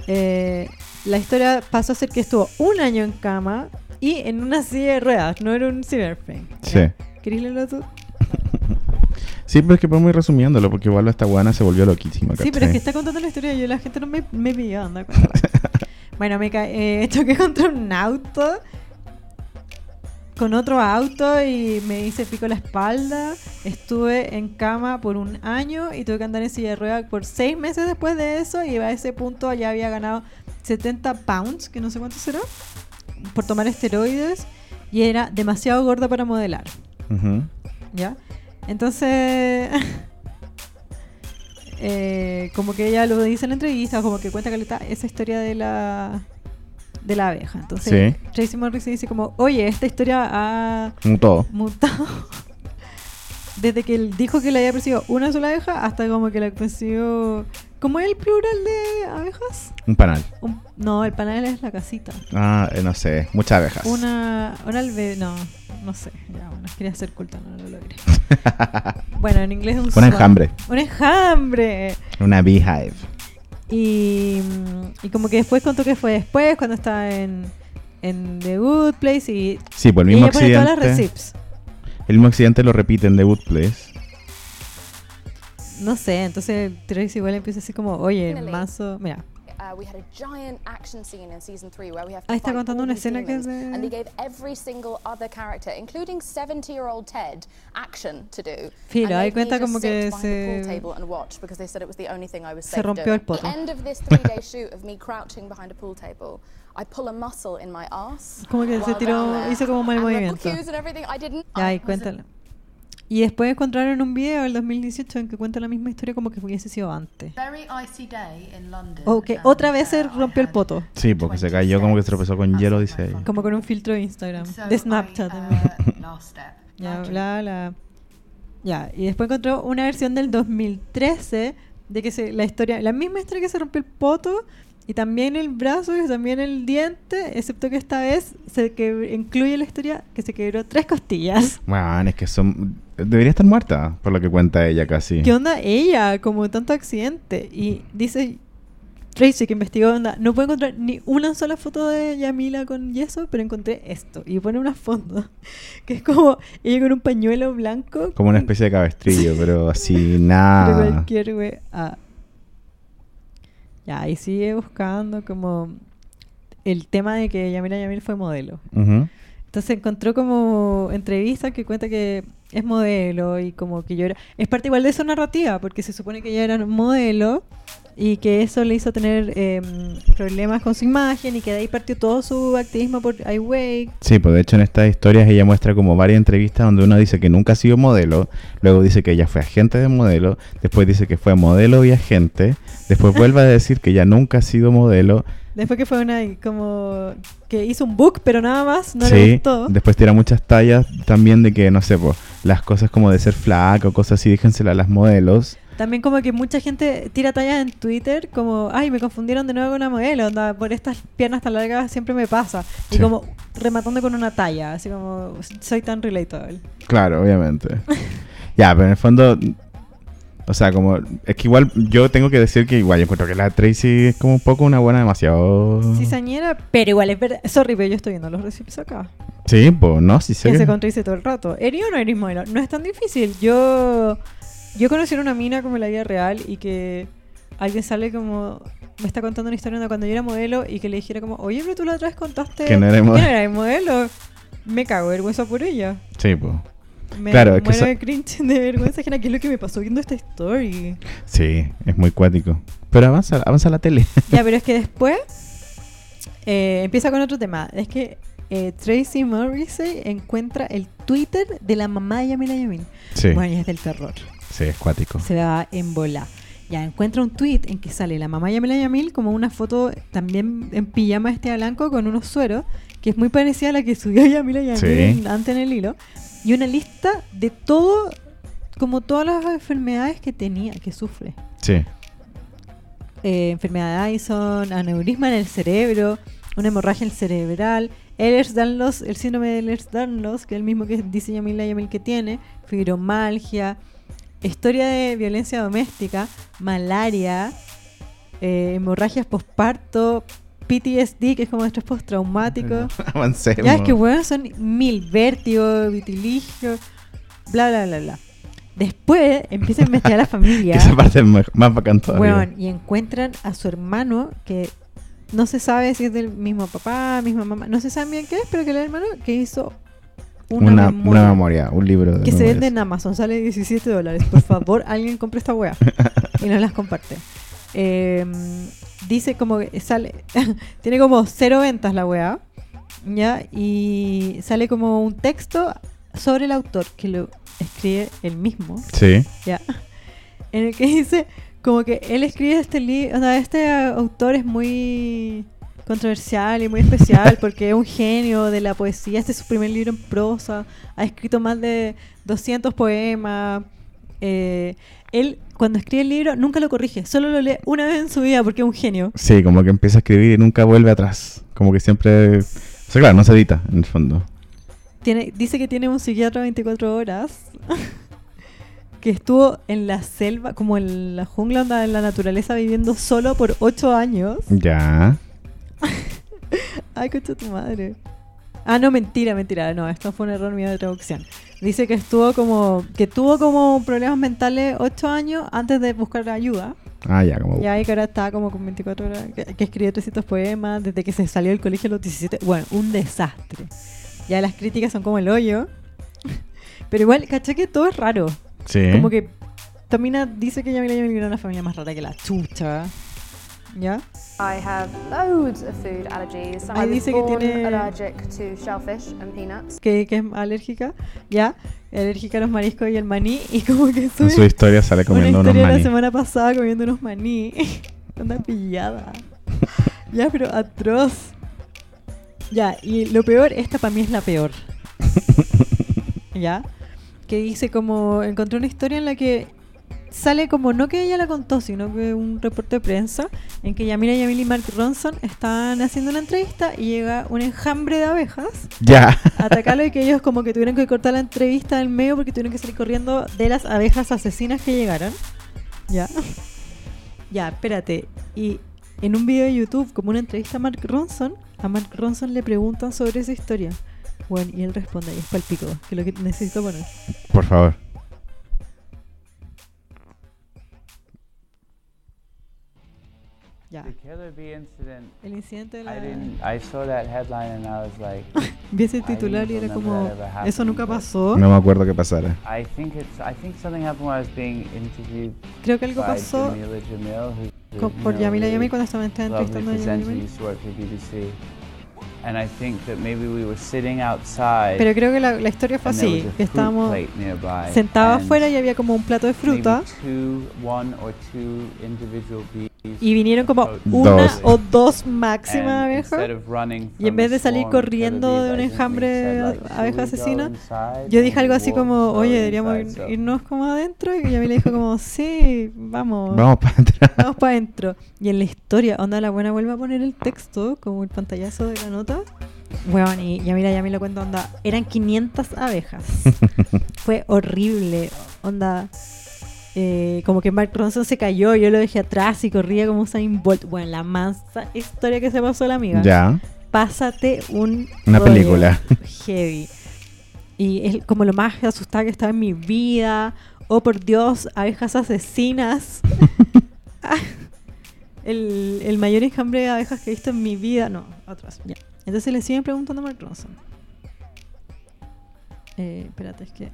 eh, la historia pasó a ser que estuvo un año en cama y en una silla de ruedas, no era un cyberframe. Sí. ¿Querés leerlo tú? <laughs> Sí, pero es que podemos ir resumiéndolo, porque igual esta guana se volvió loquísima. Sí, pero es que está contando la historia y yo la gente no me, me pilló, anda. <laughs> bueno, me eh, <laughs> choqué contra un auto con otro auto y me hice pico la espalda. Estuve en cama por un año y tuve que andar en silla de ruedas por seis meses después de eso. Y a ese punto ya había ganado 70 pounds, que no sé cuánto será, por tomar esteroides. Y era demasiado gorda para modelar. ¿Ya? Entonces. <laughs> eh, como que ella lo dice en la entrevista, como que cuenta caleta esa historia de la de la abeja. Entonces, Sí. Tracy Morris dice como, oye, esta historia ha Como todo. mutado <laughs> desde que él dijo que le había perseguido una sola abeja hasta como que la persiguió... ¿Cómo es el plural de abejas? Un panal. Un- no, el panel es la casita. Ah, eh, no sé. Muchas abejas. Una, una albe... No, no sé. Ya, bueno, quería ser culta, no lo logré. <laughs> bueno, en inglés es un... Un enjambre. Un enjambre. Una beehive. Y, y como que después contó que fue después, cuando estaba en, en The Good Place y, Sí, pues el y mismo ella pone todas las accidente. receipts. El mismo accidente lo repite en The Good Place. No sé, entonces Tracy igual empieza así como, oye, mazo... Mira, Uh, we had a giant action scene in season three where we have to Ahí está contando una escena que es de- and they gave every single other character, including 70-year-old Ted, action to do. Filo, ahí cuenta como que se- pool table and watch because they said it was the only thing I was Se rompió el poto. At the end of this three-day <laughs> shoot of me crouching behind a pool table, I pull a muscle in my ass. Como que se tiró- hizo como mal movimiento. cues and y después encontraron un video del 2018 en que cuenta la misma historia como que hubiese sido antes. O que otra vez se uh, I rompió el poto. Sí, porque se cayó como que se tropezó con hielo, dice ella. Como con un filtro de Instagram. De Snapchat. uh. <laughs> Ya, bla, bla. Ya, y después encontró una versión del 2013 de que se, la historia, la misma historia que se rompió el poto y también el brazo y también el diente, excepto que esta vez se que incluye la historia que se quebró tres costillas. Bueno, es que son. Debería estar muerta, por lo que cuenta ella casi. ¿Qué onda ella? Como tanto accidente. Y dice Tracy que investigó, onda, no puedo encontrar ni una sola foto de Yamila con yeso, pero encontré esto. Y pone una foto, <laughs> que es como ella con un pañuelo blanco. Como una especie de cabestrillo, <laughs> pero así nada. cualquier güey. Ah. Ya, y sigue buscando como el tema de que Yamila Yamil fue modelo. Entonces encontró como entrevistas que cuenta que es modelo y como que yo era... Es parte igual de su narrativa, porque se supone que ella era modelo y que eso le hizo tener em, problemas con su imagen y que de ahí partió todo su activismo por iWake. Sí, pues de hecho en estas historias ella muestra como varias entrevistas donde uno dice que nunca ha sido modelo, luego dice que ella fue agente de modelo, después dice que fue modelo y agente, después vuelve a decir que ella nunca ha sido modelo, Después que fue una como que hizo un book, pero nada más, no le gustó. después tira muchas tallas también de que, no sé, pues, las cosas como de ser flaca o cosas así, déjensela a las modelos. También como que mucha gente tira tallas en Twitter como, ay, me confundieron de nuevo con una modelo, onda, por estas piernas tan largas siempre me pasa. Y Sí. como rematando con una talla, así como, soy tan relatable. Claro, obviamente. <laughs> ya, pero en el fondo, o sea, como, es que igual yo tengo que decir que igual yo encuentro que la Tracy es como un poco una buena demasiado... Cizañera, pero igual es verdad. Sorry, pero yo estoy viendo los receipts acá. Sí, pues, no, sí sé que se contradice todo el rato. ¿Eres o no eres modelo? No es tan difícil. Yo yo conocí a una mina como en la vida real y que alguien sale como... Me está contando una historia de cuando yo era modelo y que le dijera como, oye, pero tú la otra vez contaste Que no eres modelo". Me cago de vergüenza por ella. Sí, pues. Me Claro, es que de cringe de vergüenza ajena, que es lo que me pasó viendo esta story. Sí, es muy cuático. Pero avanza, avanza la tele. <laughs> Ya, pero es que después eh, empieza con otro tema. Es que eh, Tracy Morrissey encuentra el Twitter de la mamá de Yamila Yamin. Sí. Bueno, y es del terror. Sí, es cuático. Se va en bola. Ya, encuentra un tweet en que sale la mamá de Yamila Yamil como una foto también en pijama este blanco con unos sueros, que es muy parecida a la que subió Yamila Yamil Sí. antes en el hilo. Y una lista de todo, como todas las enfermedades que tenía, que sufre Sí. eh, enfermedad de Addison, aneurisma en el cerebro, una hemorragia cerebral, Ehlers-Danlos, el síndrome de Ehlers-Danlos, que es el mismo que dice Yamila Yamil que tiene, fibromalgia, historia de violencia doméstica, malaria, eh, hemorragias posparto, PTSD, que es como estrés postraumático. <laughs> Avancemos. Ya es que bueno, son mil vértigo, vitiligio, bla bla bla bla. Después empieza a investigar a la <laughs> familia. Esa parte es mej- más bacán todavía. Weón, y encuentran a su hermano que no se sabe si es del mismo papá, misma mamá, no se sabe bien qué es, pero que el hermano que hizo una, Una, memoria. una memoria, un libro de que se vende en Amazon, sale 17 dólares. Por favor, alguien compre esta wea <laughs> y nos las comparte. Eh, dice como que sale, <laughs> tiene como cero ventas la wea, ¿ya? Y sale como un texto sobre el autor que lo escribe él mismo, Sí. ¿ya? <laughs> En el que dice como que él escribe este libro, o sea, este autor es muy controversial y muy especial <laughs> porque es un genio de la poesía, este es su primer libro en prosa, ha escrito más de 200 poemas. eh, él cuando escribe el libro nunca lo corrige, solo lo lee una vez en su vida porque es un genio. Sí, como que empieza a escribir y nunca vuelve atrás. Como que siempre... O sea, claro, no se edita, en el fondo. Tiene, dice que tiene un psiquiatra 24 horas. <laughs> que estuvo en la selva, como en la jungla, onda, en la naturaleza, viviendo solo por 8 años. Ya. <laughs> Ay, concha tu madre. Ah, no, mentira, mentira. No, esto fue un error mío de traducción. Dice que estuvo como. que tuvo como problemas mentales 8 años antes de buscar ayuda. Ah, ya, como... Y ahí que ahora está como con 24 horas. Que, que escribió 300 poemas desde que se salió del colegio a los 17. Bueno, un desastre. Ya las críticas son como el hoyo. <laughs> Pero igual, caché que todo es raro. Sí. Como que Tamina dice que Yamila Yamil era una familia más rara que la chucha. ¿Ya? I have loads of food allergies. Ahí dice que born tiene- allergic to shellfish and peanuts. Que, que es alérgica. ¿Ya? Alérgica a los mariscos y el maní. Y como que En sube su historia sale comiendo una unos historia la maní. semana pasada comiendo unos maní. <laughs> Una pillada. ya, pero atroz. Ya, y lo peor, esta para mí es la peor. <laughs> ¿Ya? Que dice como, encontré una historia en la que sale como, no que ella la contó, sino que un reporte de prensa en que Yamila Yamil y Mark Ronson están haciendo una entrevista y llega un enjambre de abejas Ya. a atacarlo y que ellos como que tuvieron que cortar la entrevista del medio porque tuvieron que salir corriendo de las abejas asesinas que llegaron. Ya. Ya, espérate. Y en un video de YouTube, como una entrevista a Mark Ronson, a Mark Ronson le preguntan sobre esa historia. Bueno, y él responde, y es palpico, que es lo que necesito poner. Por favor. Ya. El incidente de la... I didn't. I saw that headline and I was like. <laughs> Vi ese titular y era como, eso nunca pasó. No me acuerdo qué pasara. I think it's. I think something happened when I was being interviewed. Creo que algo pasó con- por Yamila Yamil cuando estaba entrevistando a Yamila presenter who Yamil. used to work for BBC. And I think that maybe we were sitting outside. Pero creo que la, la historia fue así, que estábamos sentados afuera y había como un plato de fruta Y vinieron como una Dos. o dos máxima abejas y en vez de salir corriendo de un enjambre de said, like, abeja "Should we go asesina, inside?" yo dije algo así como, oye, deberíamos irnos como adentro y Yamila dijo como, sí, vamos. Vamos para atrás. <laughs> Vamos para adentro. Y en la historia, onda la buena vuelve a poner el texto, como el pantallazo de la nota. Weón, y Yamila Yamil lo cuenta, onda, eran 500 abejas. <laughs> Fue horrible, onda. Eh, como que Mark Ronson se cayó, yo lo dejé atrás y corría como Usain Bolt. Bueno, la mansa historia que se pasó la amiga. Ya. Pásate un Una rollo película. heavy. Y es como lo más asustada que estaba en mi vida. Oh, por Dios, abejas asesinas. <laughs> Ah, el, el mayor enjambre de abejas que he visto en mi vida. No, otras. Ya. Entonces le siguen preguntando a Mark Ronson. Eh, espérate, es que.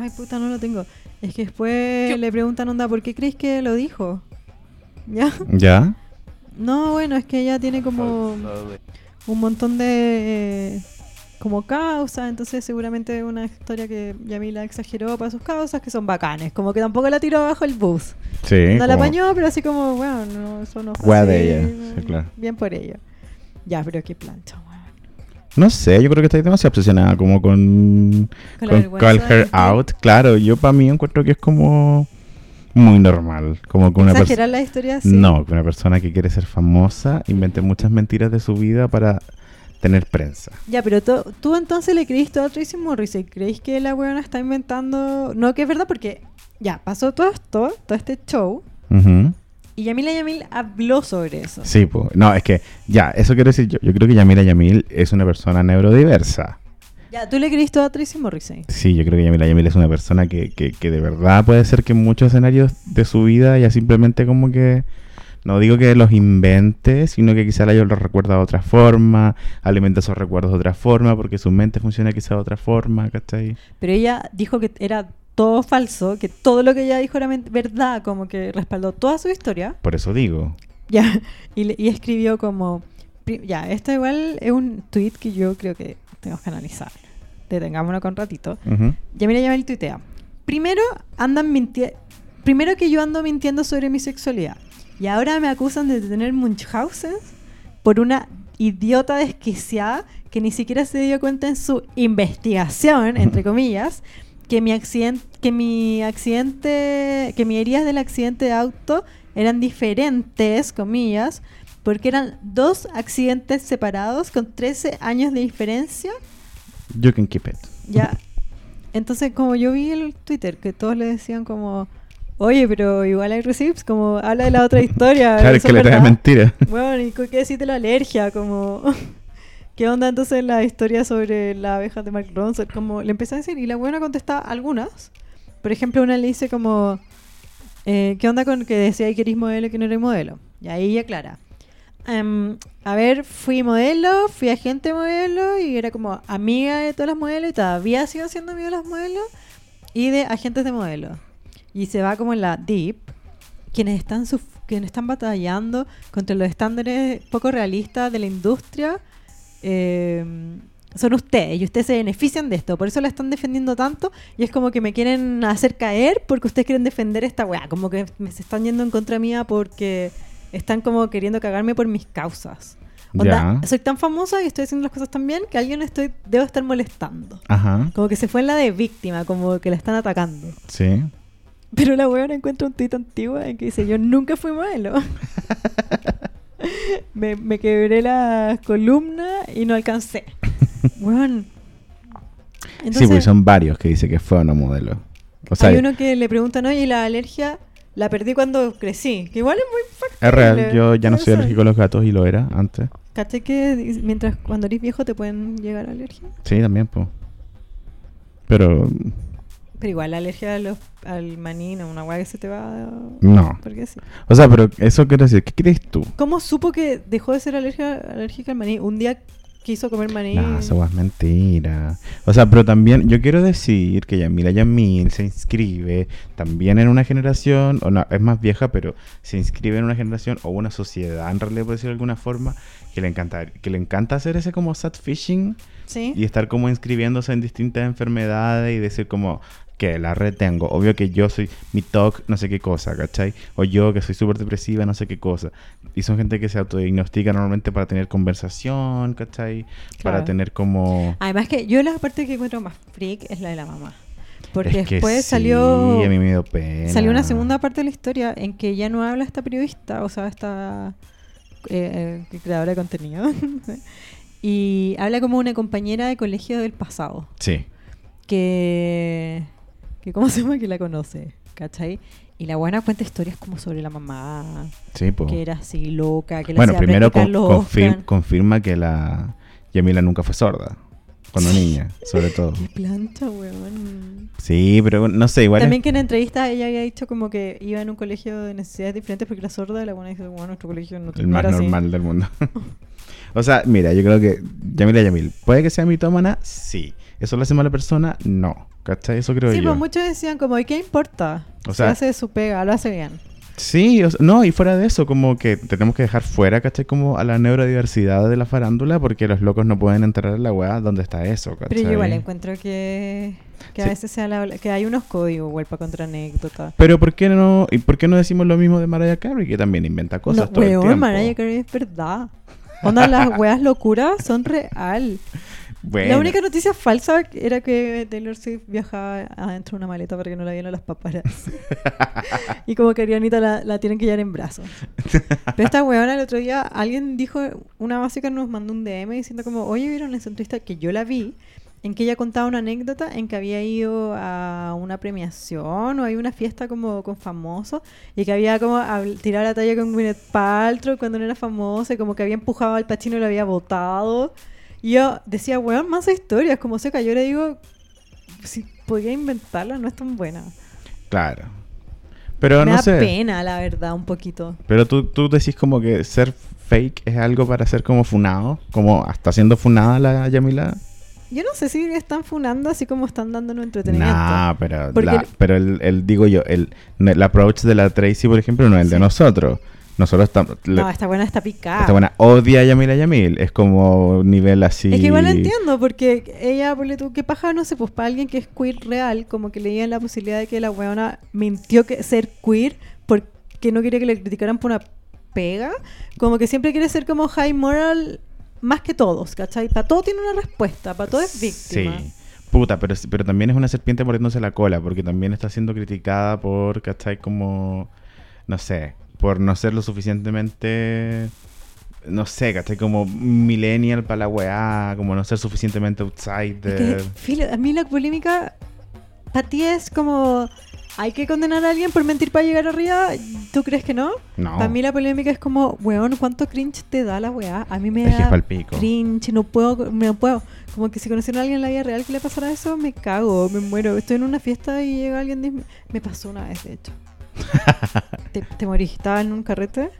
Ay, puta, no lo tengo. Es que después le preguntan, onda, ¿por qué crees que lo dijo? ¿Ya? Ya. No, bueno, es que ella tiene como un montón de eh, como causas, entonces seguramente una historia que Yamila exageró para sus causas que son bacanes, como que tampoco la tiró abajo el bus. Sí. no la apañó, pero así como, bueno, no, eso no fue Wea así, de ella, sí, claro. Bien por ella. Ya, pero qué plancha, weón. No sé, yo creo que estoy demasiado obsesionada como con, Con con Call Her. Out. Claro, yo para mí encuentro que es como muy normal. Como que una persona... La historia así. No, que una persona que quiere ser famosa invente muchas mentiras de su vida para tener prensa. Ya, pero tú, entonces le creíste a Tracy Morrissey. ¿Creéis que la weona está inventando.? No, que es verdad, porque ya pasó todo esto, todo este show, Ujú. Y Yamila Yamil habló sobre eso. Sí, pues. No, es que ya, eso quiero decir yo. Yo creo que Yamila Yamil es una persona neurodiversa. Ya, tú le creíste a Tracy Morrissey. Sí, yo creo que Yamila Yamil es una persona que, que, que de verdad puede ser que en muchos escenarios de su vida ella simplemente como que No digo que los invente, sino que quizá ella los recuerda de otra forma, alimenta esos recuerdos de otra forma, porque su mente funciona quizá de otra forma, ¿cachai? Pero ella dijo que era todo falso, que todo lo que ella dijo era verdad, como que respaldó toda su historia. Por eso digo. Ya, <laughs> y, y escribió como, ya, esto igual es un tweet que yo creo que tenemos que analizar. Detengámonos con ratito. Ujú. Ya mira, ya me tuitea. Primero andan mintiendo, primero que yo ando mintiendo sobre mi sexualidad. Y ahora me acusan de tener Munchausen por una idiota desquiciada que ni siquiera se dio cuenta en su investigación, entre comillas, que mi accidente, que mi accidente, que mis heridas del accidente de auto eran diferentes, comillas, porque eran dos accidentes separados con 13 años de diferencia. You can keep it. Ya. Entonces, como yo vi el Twitter, que todos le decían como, oye, pero igual hay receipts, como habla de la otra historia. Claro, es que le trae verdad". mentira. Bueno, ¿y qué decís de la alergia? Como, ¿qué onda entonces la historia sobre la abeja de Mark Ronson? Como, le empecé a decir, y la buena contesta algunas. Por ejemplo, una le dice como, eh, ¿qué onda con que decía que eres modelo y que no eres modelo? Y ahí ella aclara. Em, a ver, fui modelo, fui agente modelo y era como amiga de todas las modelos y todavía sigo siendo amiga de las modelos y de agentes de modelo. Y se va como en la deep, quienes están, quienes están batallando contra los estándares poco realistas de la industria eh, son ustedes y ustedes se benefician de esto. Por eso la están defendiendo tanto y es como que me quieren hacer caer porque ustedes quieren defender esta weá. Como que me se están yendo en contra mía porque están como queriendo cagarme por mis causas. Onda, soy tan famosa y estoy haciendo las cosas tan bien que alguien estoy, debo estar molestando. Ajá. Como que se fue en la de víctima, como que la están atacando. Sí. Pero la weona encuentra un tuit antiguo en que dice, yo nunca fui modelo. <laughs> me, me quebré la columna y no alcancé. Weón. sí, porque son varios que dice que fue o no modelo. O sea, hay uno que le preguntan, oye, ¿y la alergia la perdí cuando crecí? Que igual es muy es real. Yo ya no soy alérgico a los gatos y lo era antes. ¿Caché que mientras cuando eres viejo te pueden llegar alergia? Sí, también, pues. Pero Pero igual la alergia a los- al maní no es una weá que se te va... no. Porque sí. O sea, pero eso quiero decir, ¿qué crees tú? ¿Cómo supo que dejó de ser alérgica, alérgica al maní? Un día quiso comer maní. No, weá es mentira. O sea, pero también yo quiero decir que Yamila Yamil se inscribe también en una generación, o no, es más vieja, pero se inscribe en una generación o una sociedad, en realidad, por decirlo de alguna forma, que le encanta, que le encanta hacer ese como sad fishing Sí. y estar como inscribiéndose en distintas enfermedades y decir como que la retengo. Obvio que yo soy mi TOC, no sé qué cosa, ¿cachai? O yo que soy súper depresiva, no sé qué cosa. Y son gente que se autodiagnostica normalmente para tener conversación, ¿cachai? Para tener como... Además que yo la parte que encuentro más freak es la de la mamá. Porque Es que después sí, salió... a mí me dio pena. Salió una segunda parte de la historia en que ya no habla esta periodista, o sea, esta eh, eh, creadora de contenido. <laughs> y habla como una compañera de colegio del pasado. Sí. Que, que ¿cómo <laughs> se llama? Que la conoce, ¿cachai? Y la buena cuenta historias como sobre la mamá, Sí, po. que era así loca, que Bueno, primero con- confir- confirma que la Yamila nunca fue sorda. Cuando niña, sobre todo. <laughs> Qué plancha, weón. Sí, pero no sé, igual... es- También que en entrevista ella había dicho como que iba en un colegio de necesidades diferentes porque era sorda la buena dice, bueno, nuestro colegio no El no más era así". normal del mundo. <laughs> o sea, mira, yo creo que Yamila Yamil, ¿puede que sea mitómana? Sí. ¿Eso lo hace mala persona? No. ¿Cachai? Eso creo Sí, yo. pues muchos decían como, ¿y qué importa? O sea- hace su pega, lo hace bien. Sí, o sea, no, y fuera de eso, como que tenemos que dejar fuera, ¿cachai? Como a la neurodiversidad de la farándula, porque los locos no pueden entrar a la weá donde está eso, ¿cachai? Pero yo igual encuentro que, que a Sí. veces sea la- que hay unos códigos para contra anécdotas. Pero ¿por qué no y por qué no decimos lo mismo de Mariah Carey, que también inventa cosas no, todo el tiempo? Mariah Carey es verdad. Onda, las weas locuras son real. Bueno. La única noticia falsa era que Taylor Swift viajaba adentro de una maleta para que no la vieran los paparazzi. <laughs> y como que Arianita la, la tienen que llevar en brazos. Pero esta weona el otro día, alguien dijo, una básica nos mandó un DM diciendo como, oye, ¿vieron esa entrevista que yo la vi? En que ella contaba una anécdota en que había ido a una premiación o hay una fiesta como con famosos y que había como tirado la talla con Gwyneth Paltrow cuando no era famosa y como que había empujado al Pacino y lo había botado. Y yo decía, weón, más historias, como se cayó. Yo le digo, si podía inventarla, no es tan buena. Claro. Pero Me no da sé. pena, la verdad, un poquito. Pero tú, tú decís como que ser fake es algo para ser como funado, como hasta siendo funada la Yamila. Yo no sé si están funando así como están dándonos entretenimiento. Nah, pero, la- pero el, el- digo yo, el, el approach de la Tracy, por ejemplo, no es el de nosotros. Nosotros estamos... No, esta buena está picada. Esta buena odia a Yamila Yamil. Es como nivel así... Es que igual la entiendo, porque ella, ponle tú, qué paja, no sé, pues para alguien que es queer real, como que leían la posibilidad de que la weona mintió que ser queer porque no quería que le criticaran por una pega, como que siempre quiere ser como high moral más que todos, ¿cachai? Para todo tiene una respuesta, para todo es víctima. Sí. Puta, pero, pero también es una serpiente mordiéndose la cola, porque también está siendo criticada por, ¿cachai? Como, no sé, por no ser lo suficientemente, no sé, ¿cachai? Como millennial para la weá, como no ser suficientemente outsider. Es que, a mí la polémica para ti es como hay que condenar a alguien por mentir para llegar arriba. ¿Tú crees que no? No. Para mí la polémica es como, weón, ¿cuánto cringe te da la weá? A mí me Es da palpico. cringe, no puedo, no puedo. Como que si conociera a alguien en la vida real que le pasara eso, me cago, me muero. Estoy en una fiesta y llega alguien, y me- pasó una vez, de hecho. <laughs> te, te morí, estaba en un carrete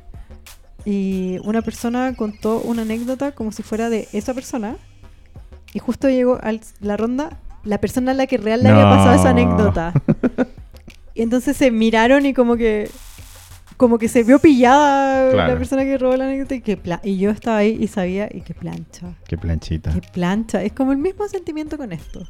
y una persona contó una anécdota como si fuera de esa persona y justo llegó a la ronda la persona a la que real le había pasado esa No. anécdota. <laughs> Y entonces se miraron y como que como que se vio pillada Claro. la persona que robó la anécdota y que y yo estaba ahí y sabía y que plancha, Qué planchita. que plancha, es como el mismo sentimiento con esto.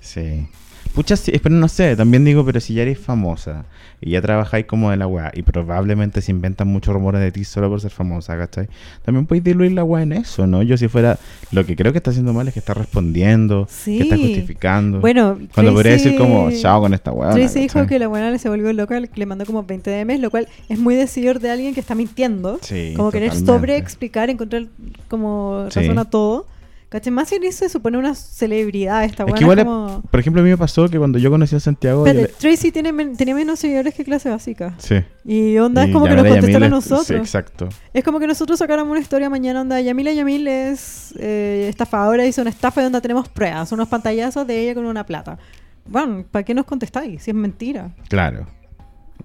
Sí. Pucha, sí, pero no sé, también digo, pero si ya eres famosa y ya trabajáis como de la weá y probablemente se inventan muchos rumores de ti solo por ser famosa, ¿cachai? También podéis diluir la weá en eso, ¿no? Yo si fuera, lo que creo que está haciendo mal es que está respondiendo, que está justificando. Bueno, Cuando podría decir como, chao con esta weá. Tracy dijo que la buena se volvió loca, le mandó como 20 DMs, lo cual es muy decidor de alguien que está mintiendo. Sí, como querer totalmente. sobre explicar, encontrar como razón a todo. ¿Cachai? Más si se supone una celebridad esta Es que igual, como... por ejemplo, a mí me pasó que cuando yo conocí a Santiago... le- Tracy tiene men- tenía menos seguidores que clase básica. Sí. Y onda es como que nos Yamila contestan a nosotros. Sí, exacto. Es como que nosotros sacáramos una historia mañana onda Yamila Yamil es eh, estafadora, hizo una estafa y donde tenemos pruebas, unos pantallazos de ella con una plata. Bueno, ¿para qué nos contestáis? Si es mentira. Claro,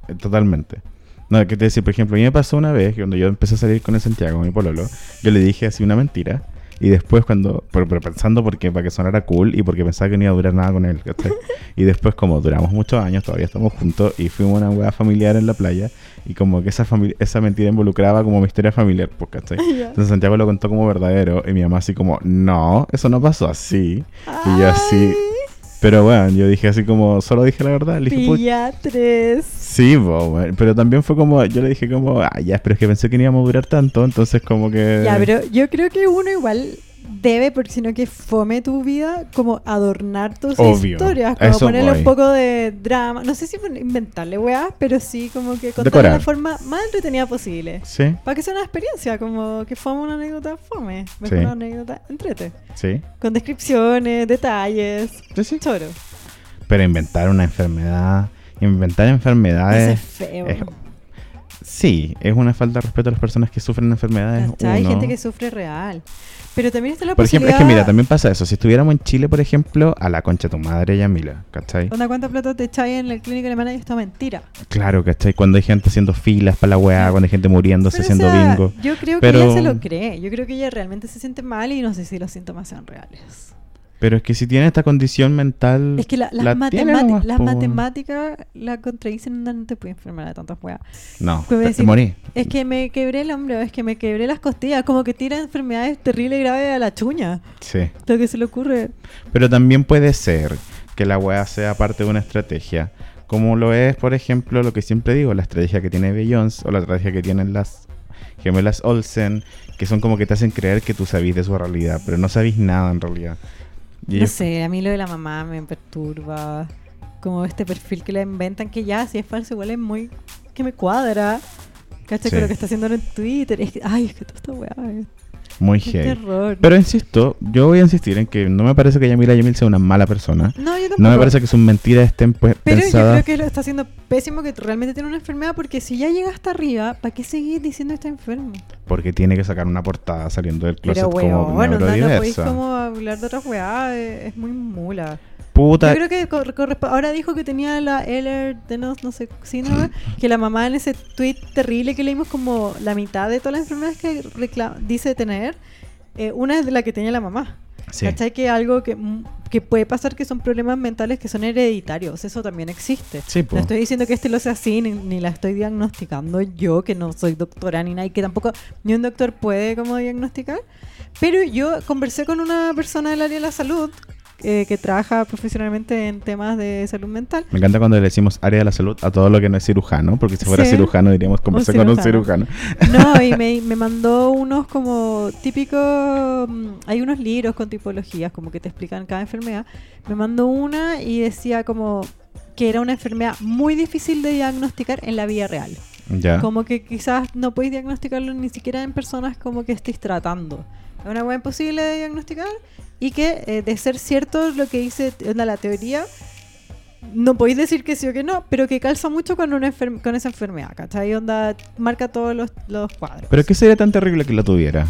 Eh, totalmente. No, que te decir, por ejemplo, a mí me pasó una vez que cuando yo empecé a salir con el Santiago, mi pololo, yo le dije así una mentira. Y después cuando, pero, pero pensando porque para que sonara cool y porque pensaba que no iba a durar nada con él, ¿cachai? <laughs> Y después como duramos muchos años, todavía estamos juntos y fuimos a una hueá familiar en la playa y como que esa familia, esa mentira involucraba como mi historia familiar, pues, ¿cachai? <laughs> Entonces Santiago lo contó como verdadero y mi mamá así como, no, eso no pasó así. Y yo así, pero bueno, yo dije así como, solo dije la verdad, le dije, "Puch, Pilla tres. Sí, bo, pero también fue como, yo le dije como, ah, ya, pero es que pensé que no íbamos a durar tanto, entonces como que... Ya, pero yo creo que uno igual debe, porque si no que fome tu vida, como adornar tus Obvio, historias, como eso ponerle voy. un poco de drama. No sé si inventarle weas, pero sí como que contar de la forma más entretenida posible. Sí, Para que sea una experiencia, como que fome una anécdota fome. Mejor Sí. una anécdota entrete. sí. Con descripciones, detalles. Sí, sí. Choro. Pero inventar una enfermedad, inventar enfermedades... es feo. es- sí, es una falta de respeto a las personas que sufren enfermedades. ¿Cachai? Hay uno. gente que sufre real. Pero también está la Por ejemplo, es que mira, también pasa eso. Si estuviéramos en Chile, por ejemplo, a la concha de tu madre, Yamila, ¿cachai? Onda, ¿cuánta plata te echáis en la clínica alemana y esto es mentira? Claro, ¿cachai? Cuando hay gente haciendo filas para la weá, cuando hay gente muriéndose Pero, o haciendo sea, bingo. Yo creo Pero- que ella se lo cree. Yo creo que ella realmente se siente mal y no sé si los síntomas sean reales. Pero es que si tiene esta condición mental... Es que la- las, la tiene matemati- nomás, las matemáticas la contradicen, no te puede enfermar de tantas weas. No, te, te decir, morí. Es que me quebré el hombro, es que me quebré las costillas, como que tira enfermedades terribles y graves a la chuña. Sí. Lo que se le ocurre. Pero también puede ser que la weá sea parte de una estrategia. Como lo es, por ejemplo, lo que siempre digo, la estrategia que tiene Beyoncé o la estrategia que tienen las gemelas Olsen, que son como que te hacen creer que tú sabís de su realidad, pero no sabís nada en realidad. Y No sé, a mí lo de la mamá me perturba. Como este perfil que le inventan, que ya, si es falso, igual es muy. que me cuadra. ¿Cachai? Sí. Con lo que está haciendo en Twitter. Es que, ay, es que toda esta weá. Muy qué heavy. terror. Pero insisto, yo voy a insistir en que no me parece que Yamila Yamil sea una mala persona. No, yo No me parece que sus mentiras estén pues, Pero yo creo que lo está haciendo pésimo que realmente tiene una enfermedad porque si ya llega hasta arriba, ¿para qué seguir diciendo que está enfermo? Porque tiene que sacar una portada saliendo del closet Pero como weón, onda, no podéis como hablar de otras weá, es, es muy mula. Puta. Yo creo que ahora dijo que tenía la Eller de no, no sé, síndrome, que la mamá en ese tweet terrible que leímos como la mitad de todas las enfermedades que dice tener, eh, una es de la que tenía la mamá. Sí. ¿Cachai? Que algo que, mm, que puede pasar que son problemas mentales que son hereditarios, eso también existe. Sí, po. no estoy diciendo que este lo sea así, ni, ni la estoy diagnosticando yo, que no soy doctora ni nada, y que tampoco ni un doctor puede como diagnosticar. Pero yo conversé con una persona del área de la salud eh, que trabaja profesionalmente en temas de salud mental. Me encanta cuando le decimos área de la salud a todo lo que no es cirujano, porque si fuera Sí. cirujano diríamos conversar con un cirujano. No, <laughs> y me, me mandó unos como típicos, mm, hay unos libros con tipologías como que te explican cada enfermedad. Me mandó una y decía como que era una enfermedad muy difícil de diagnosticar en la vida real. Ya. Como que quizás no podéis diagnosticarlo ni siquiera en personas como que estéis tratando. Es una hueá imposible de diagnosticar y que eh, de ser cierto lo que dice la teoría, no podéis decir que sí o que no, pero que calza mucho con, una con esa enfermedad, ¿cachai? Onda, marca todos los, los cuadros. Pero ¿qué sería tan terrible que la tuviera?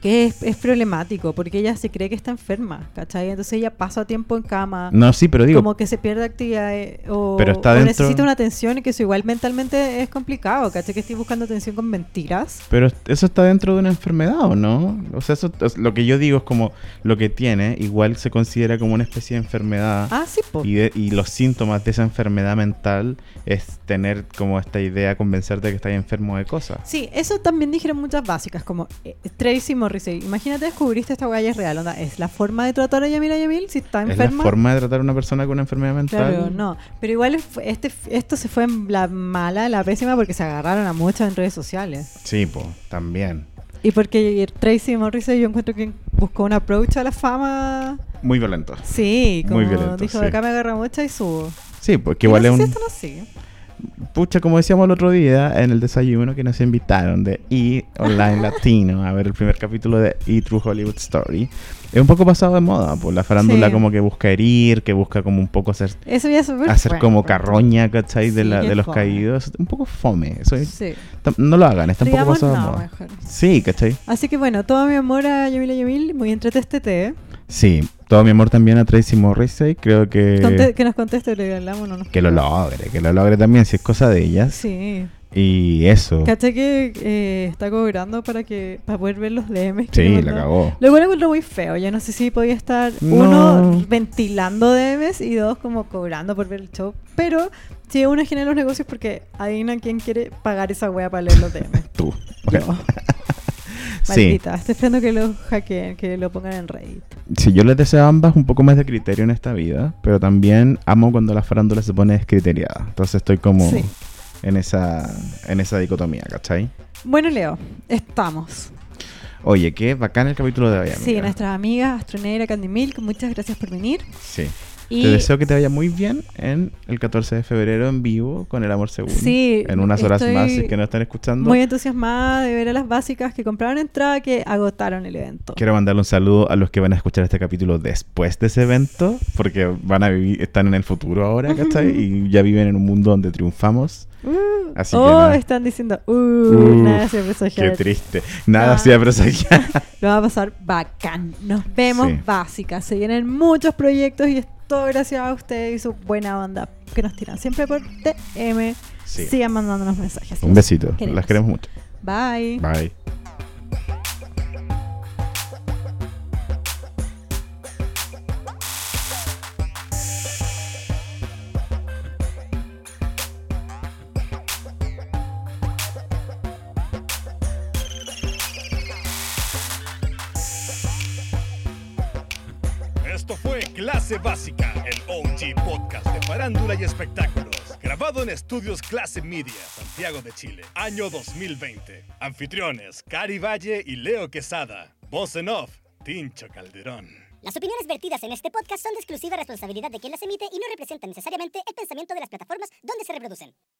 Que es, es problemático, porque ella se cree que está enferma, ¿cachai? Entonces ella pasa tiempo en cama. No, sí, pero digo- Como que se pierde actividad eh, o, Pero está o dentro- necesita una atención y que eso igual mentalmente es complicado, ¿cachai? Que estoy buscando atención con mentiras. Pero eso está dentro de una enfermedad, ¿o no? O sea, eso, es- lo que yo digo es como lo que tiene, igual se considera como una especie de enfermedad. Ah, sí, po. Y, de- y los síntomas de esa enfermedad mental es tener como esta idea, convencerte de que estás enfermo de cosas. Sí, eso también dijeron muchas básicas, como eh, Tracy Morrissey. Imagínate descubriste esta huella es real, onda, ¿es la forma de tratar a Yamila Yamil si está ¿Es la enferma? forma de tratar a una persona con una enfermedad mental? Claro, no. Pero igual es- este, esto se fue en la mala, la pésima, porque se agarraron a muchas en redes sociales. Sí, pues, también. Y porque Tracy Morrissey yo encuentro que buscó un approach a la fama. Muy violento. Sí, como Muy violento, dijo, sí. acá me agarra mucha y subo. Sí, porque Y igual no es un... si así. Pucha, como decíamos el otro día en el desayuno que nos invitaron de E! Online <laughs> Latino a ver el primer capítulo de E! True Hollywood Story. Es un poco pasado de moda, pues la farándula Sí. como que busca herir, que busca como un poco hacer, Eso ya hacer como carroña, ¿cachai? De, Sí, la- de los fome. caídos. Un poco fome. Eso es- Sí. tam- No lo hagan, está un poco pasado de no, moda. mejor. Sí, ¿cachai? Así que bueno, todo mi amor a Yamila Yamil, muy entrete este té. Sí, todo mi amor también a Tracy Morrissey. Creo que... Conte- que nos conteste, le hablamos, no nos Que lo logre, que lo logre también, si es cosa de ellas. Sí. Y eso. ¿Cachai que eh, está cobrando para que para poder ver los DMs? Sí, le la cagó. Lo cual encuentro muy feo. Yo no sé si podía estar, No. uno, ventilando DMs y dos, como cobrando por ver el show. Pero sí, uno genera los negocios porque adivina quién quiere pagar esa wea para leer los DMs. <laughs> Tú. Yo. Sí. Maldita. Estoy esperando que lo hackeen, que lo pongan en Reddit. Sí, yo les deseo a ambas un poco más de criterio en esta vida, pero también amo cuando la farándula se pone descriteriada. Entonces estoy como Sí. en esa en esa dicotomía, ¿cachai? Bueno, Leo, estamos. Oye, qué bacán el capítulo de hoy, Sí, amiga. nuestra amiga Astroneira Candy Milk, muchas gracias por venir. Sí. Y- Te deseo que te vaya muy bien en el 14 de febrero en vivo con El Amor Según. Sí, En unas horas más, si es que no están escuchando. Muy entusiasmada de ver a las básicas que compraron entrada que agotaron el evento. Quiero mandarle un saludo a los que van a escuchar este capítulo después de ese evento, porque van a vivir, están en el futuro ahora, ¿cachai? Y ya viven en un mundo donde triunfamos. Uh, Así que oh, nada. están diciendo, uh, Uh, nada se presagiar. Qué triste. Nada Ah. hacía presagiar. <laughs> Lo va a pasar bacán. Nos vemos Sí. básicas. Se vienen muchos proyectos y es todo gracias a ustedes y su buena onda que nos tiran siempre por DM. Sí. Sigan mandándonos mensajes. Un besito. Queremos. Las queremos mucho. Bye. Bye. Clase Básica, el OG podcast de farándula y espectáculos. Grabado en estudios Clase Media, Santiago de Chile, año 2020. Anfitriones, Cari Valle y Leo Quesada. Voz en off, Tincho Calderón. Las opiniones vertidas en este podcast son de exclusiva responsabilidad de quien las emite y no representan necesariamente el pensamiento de las plataformas donde se reproducen.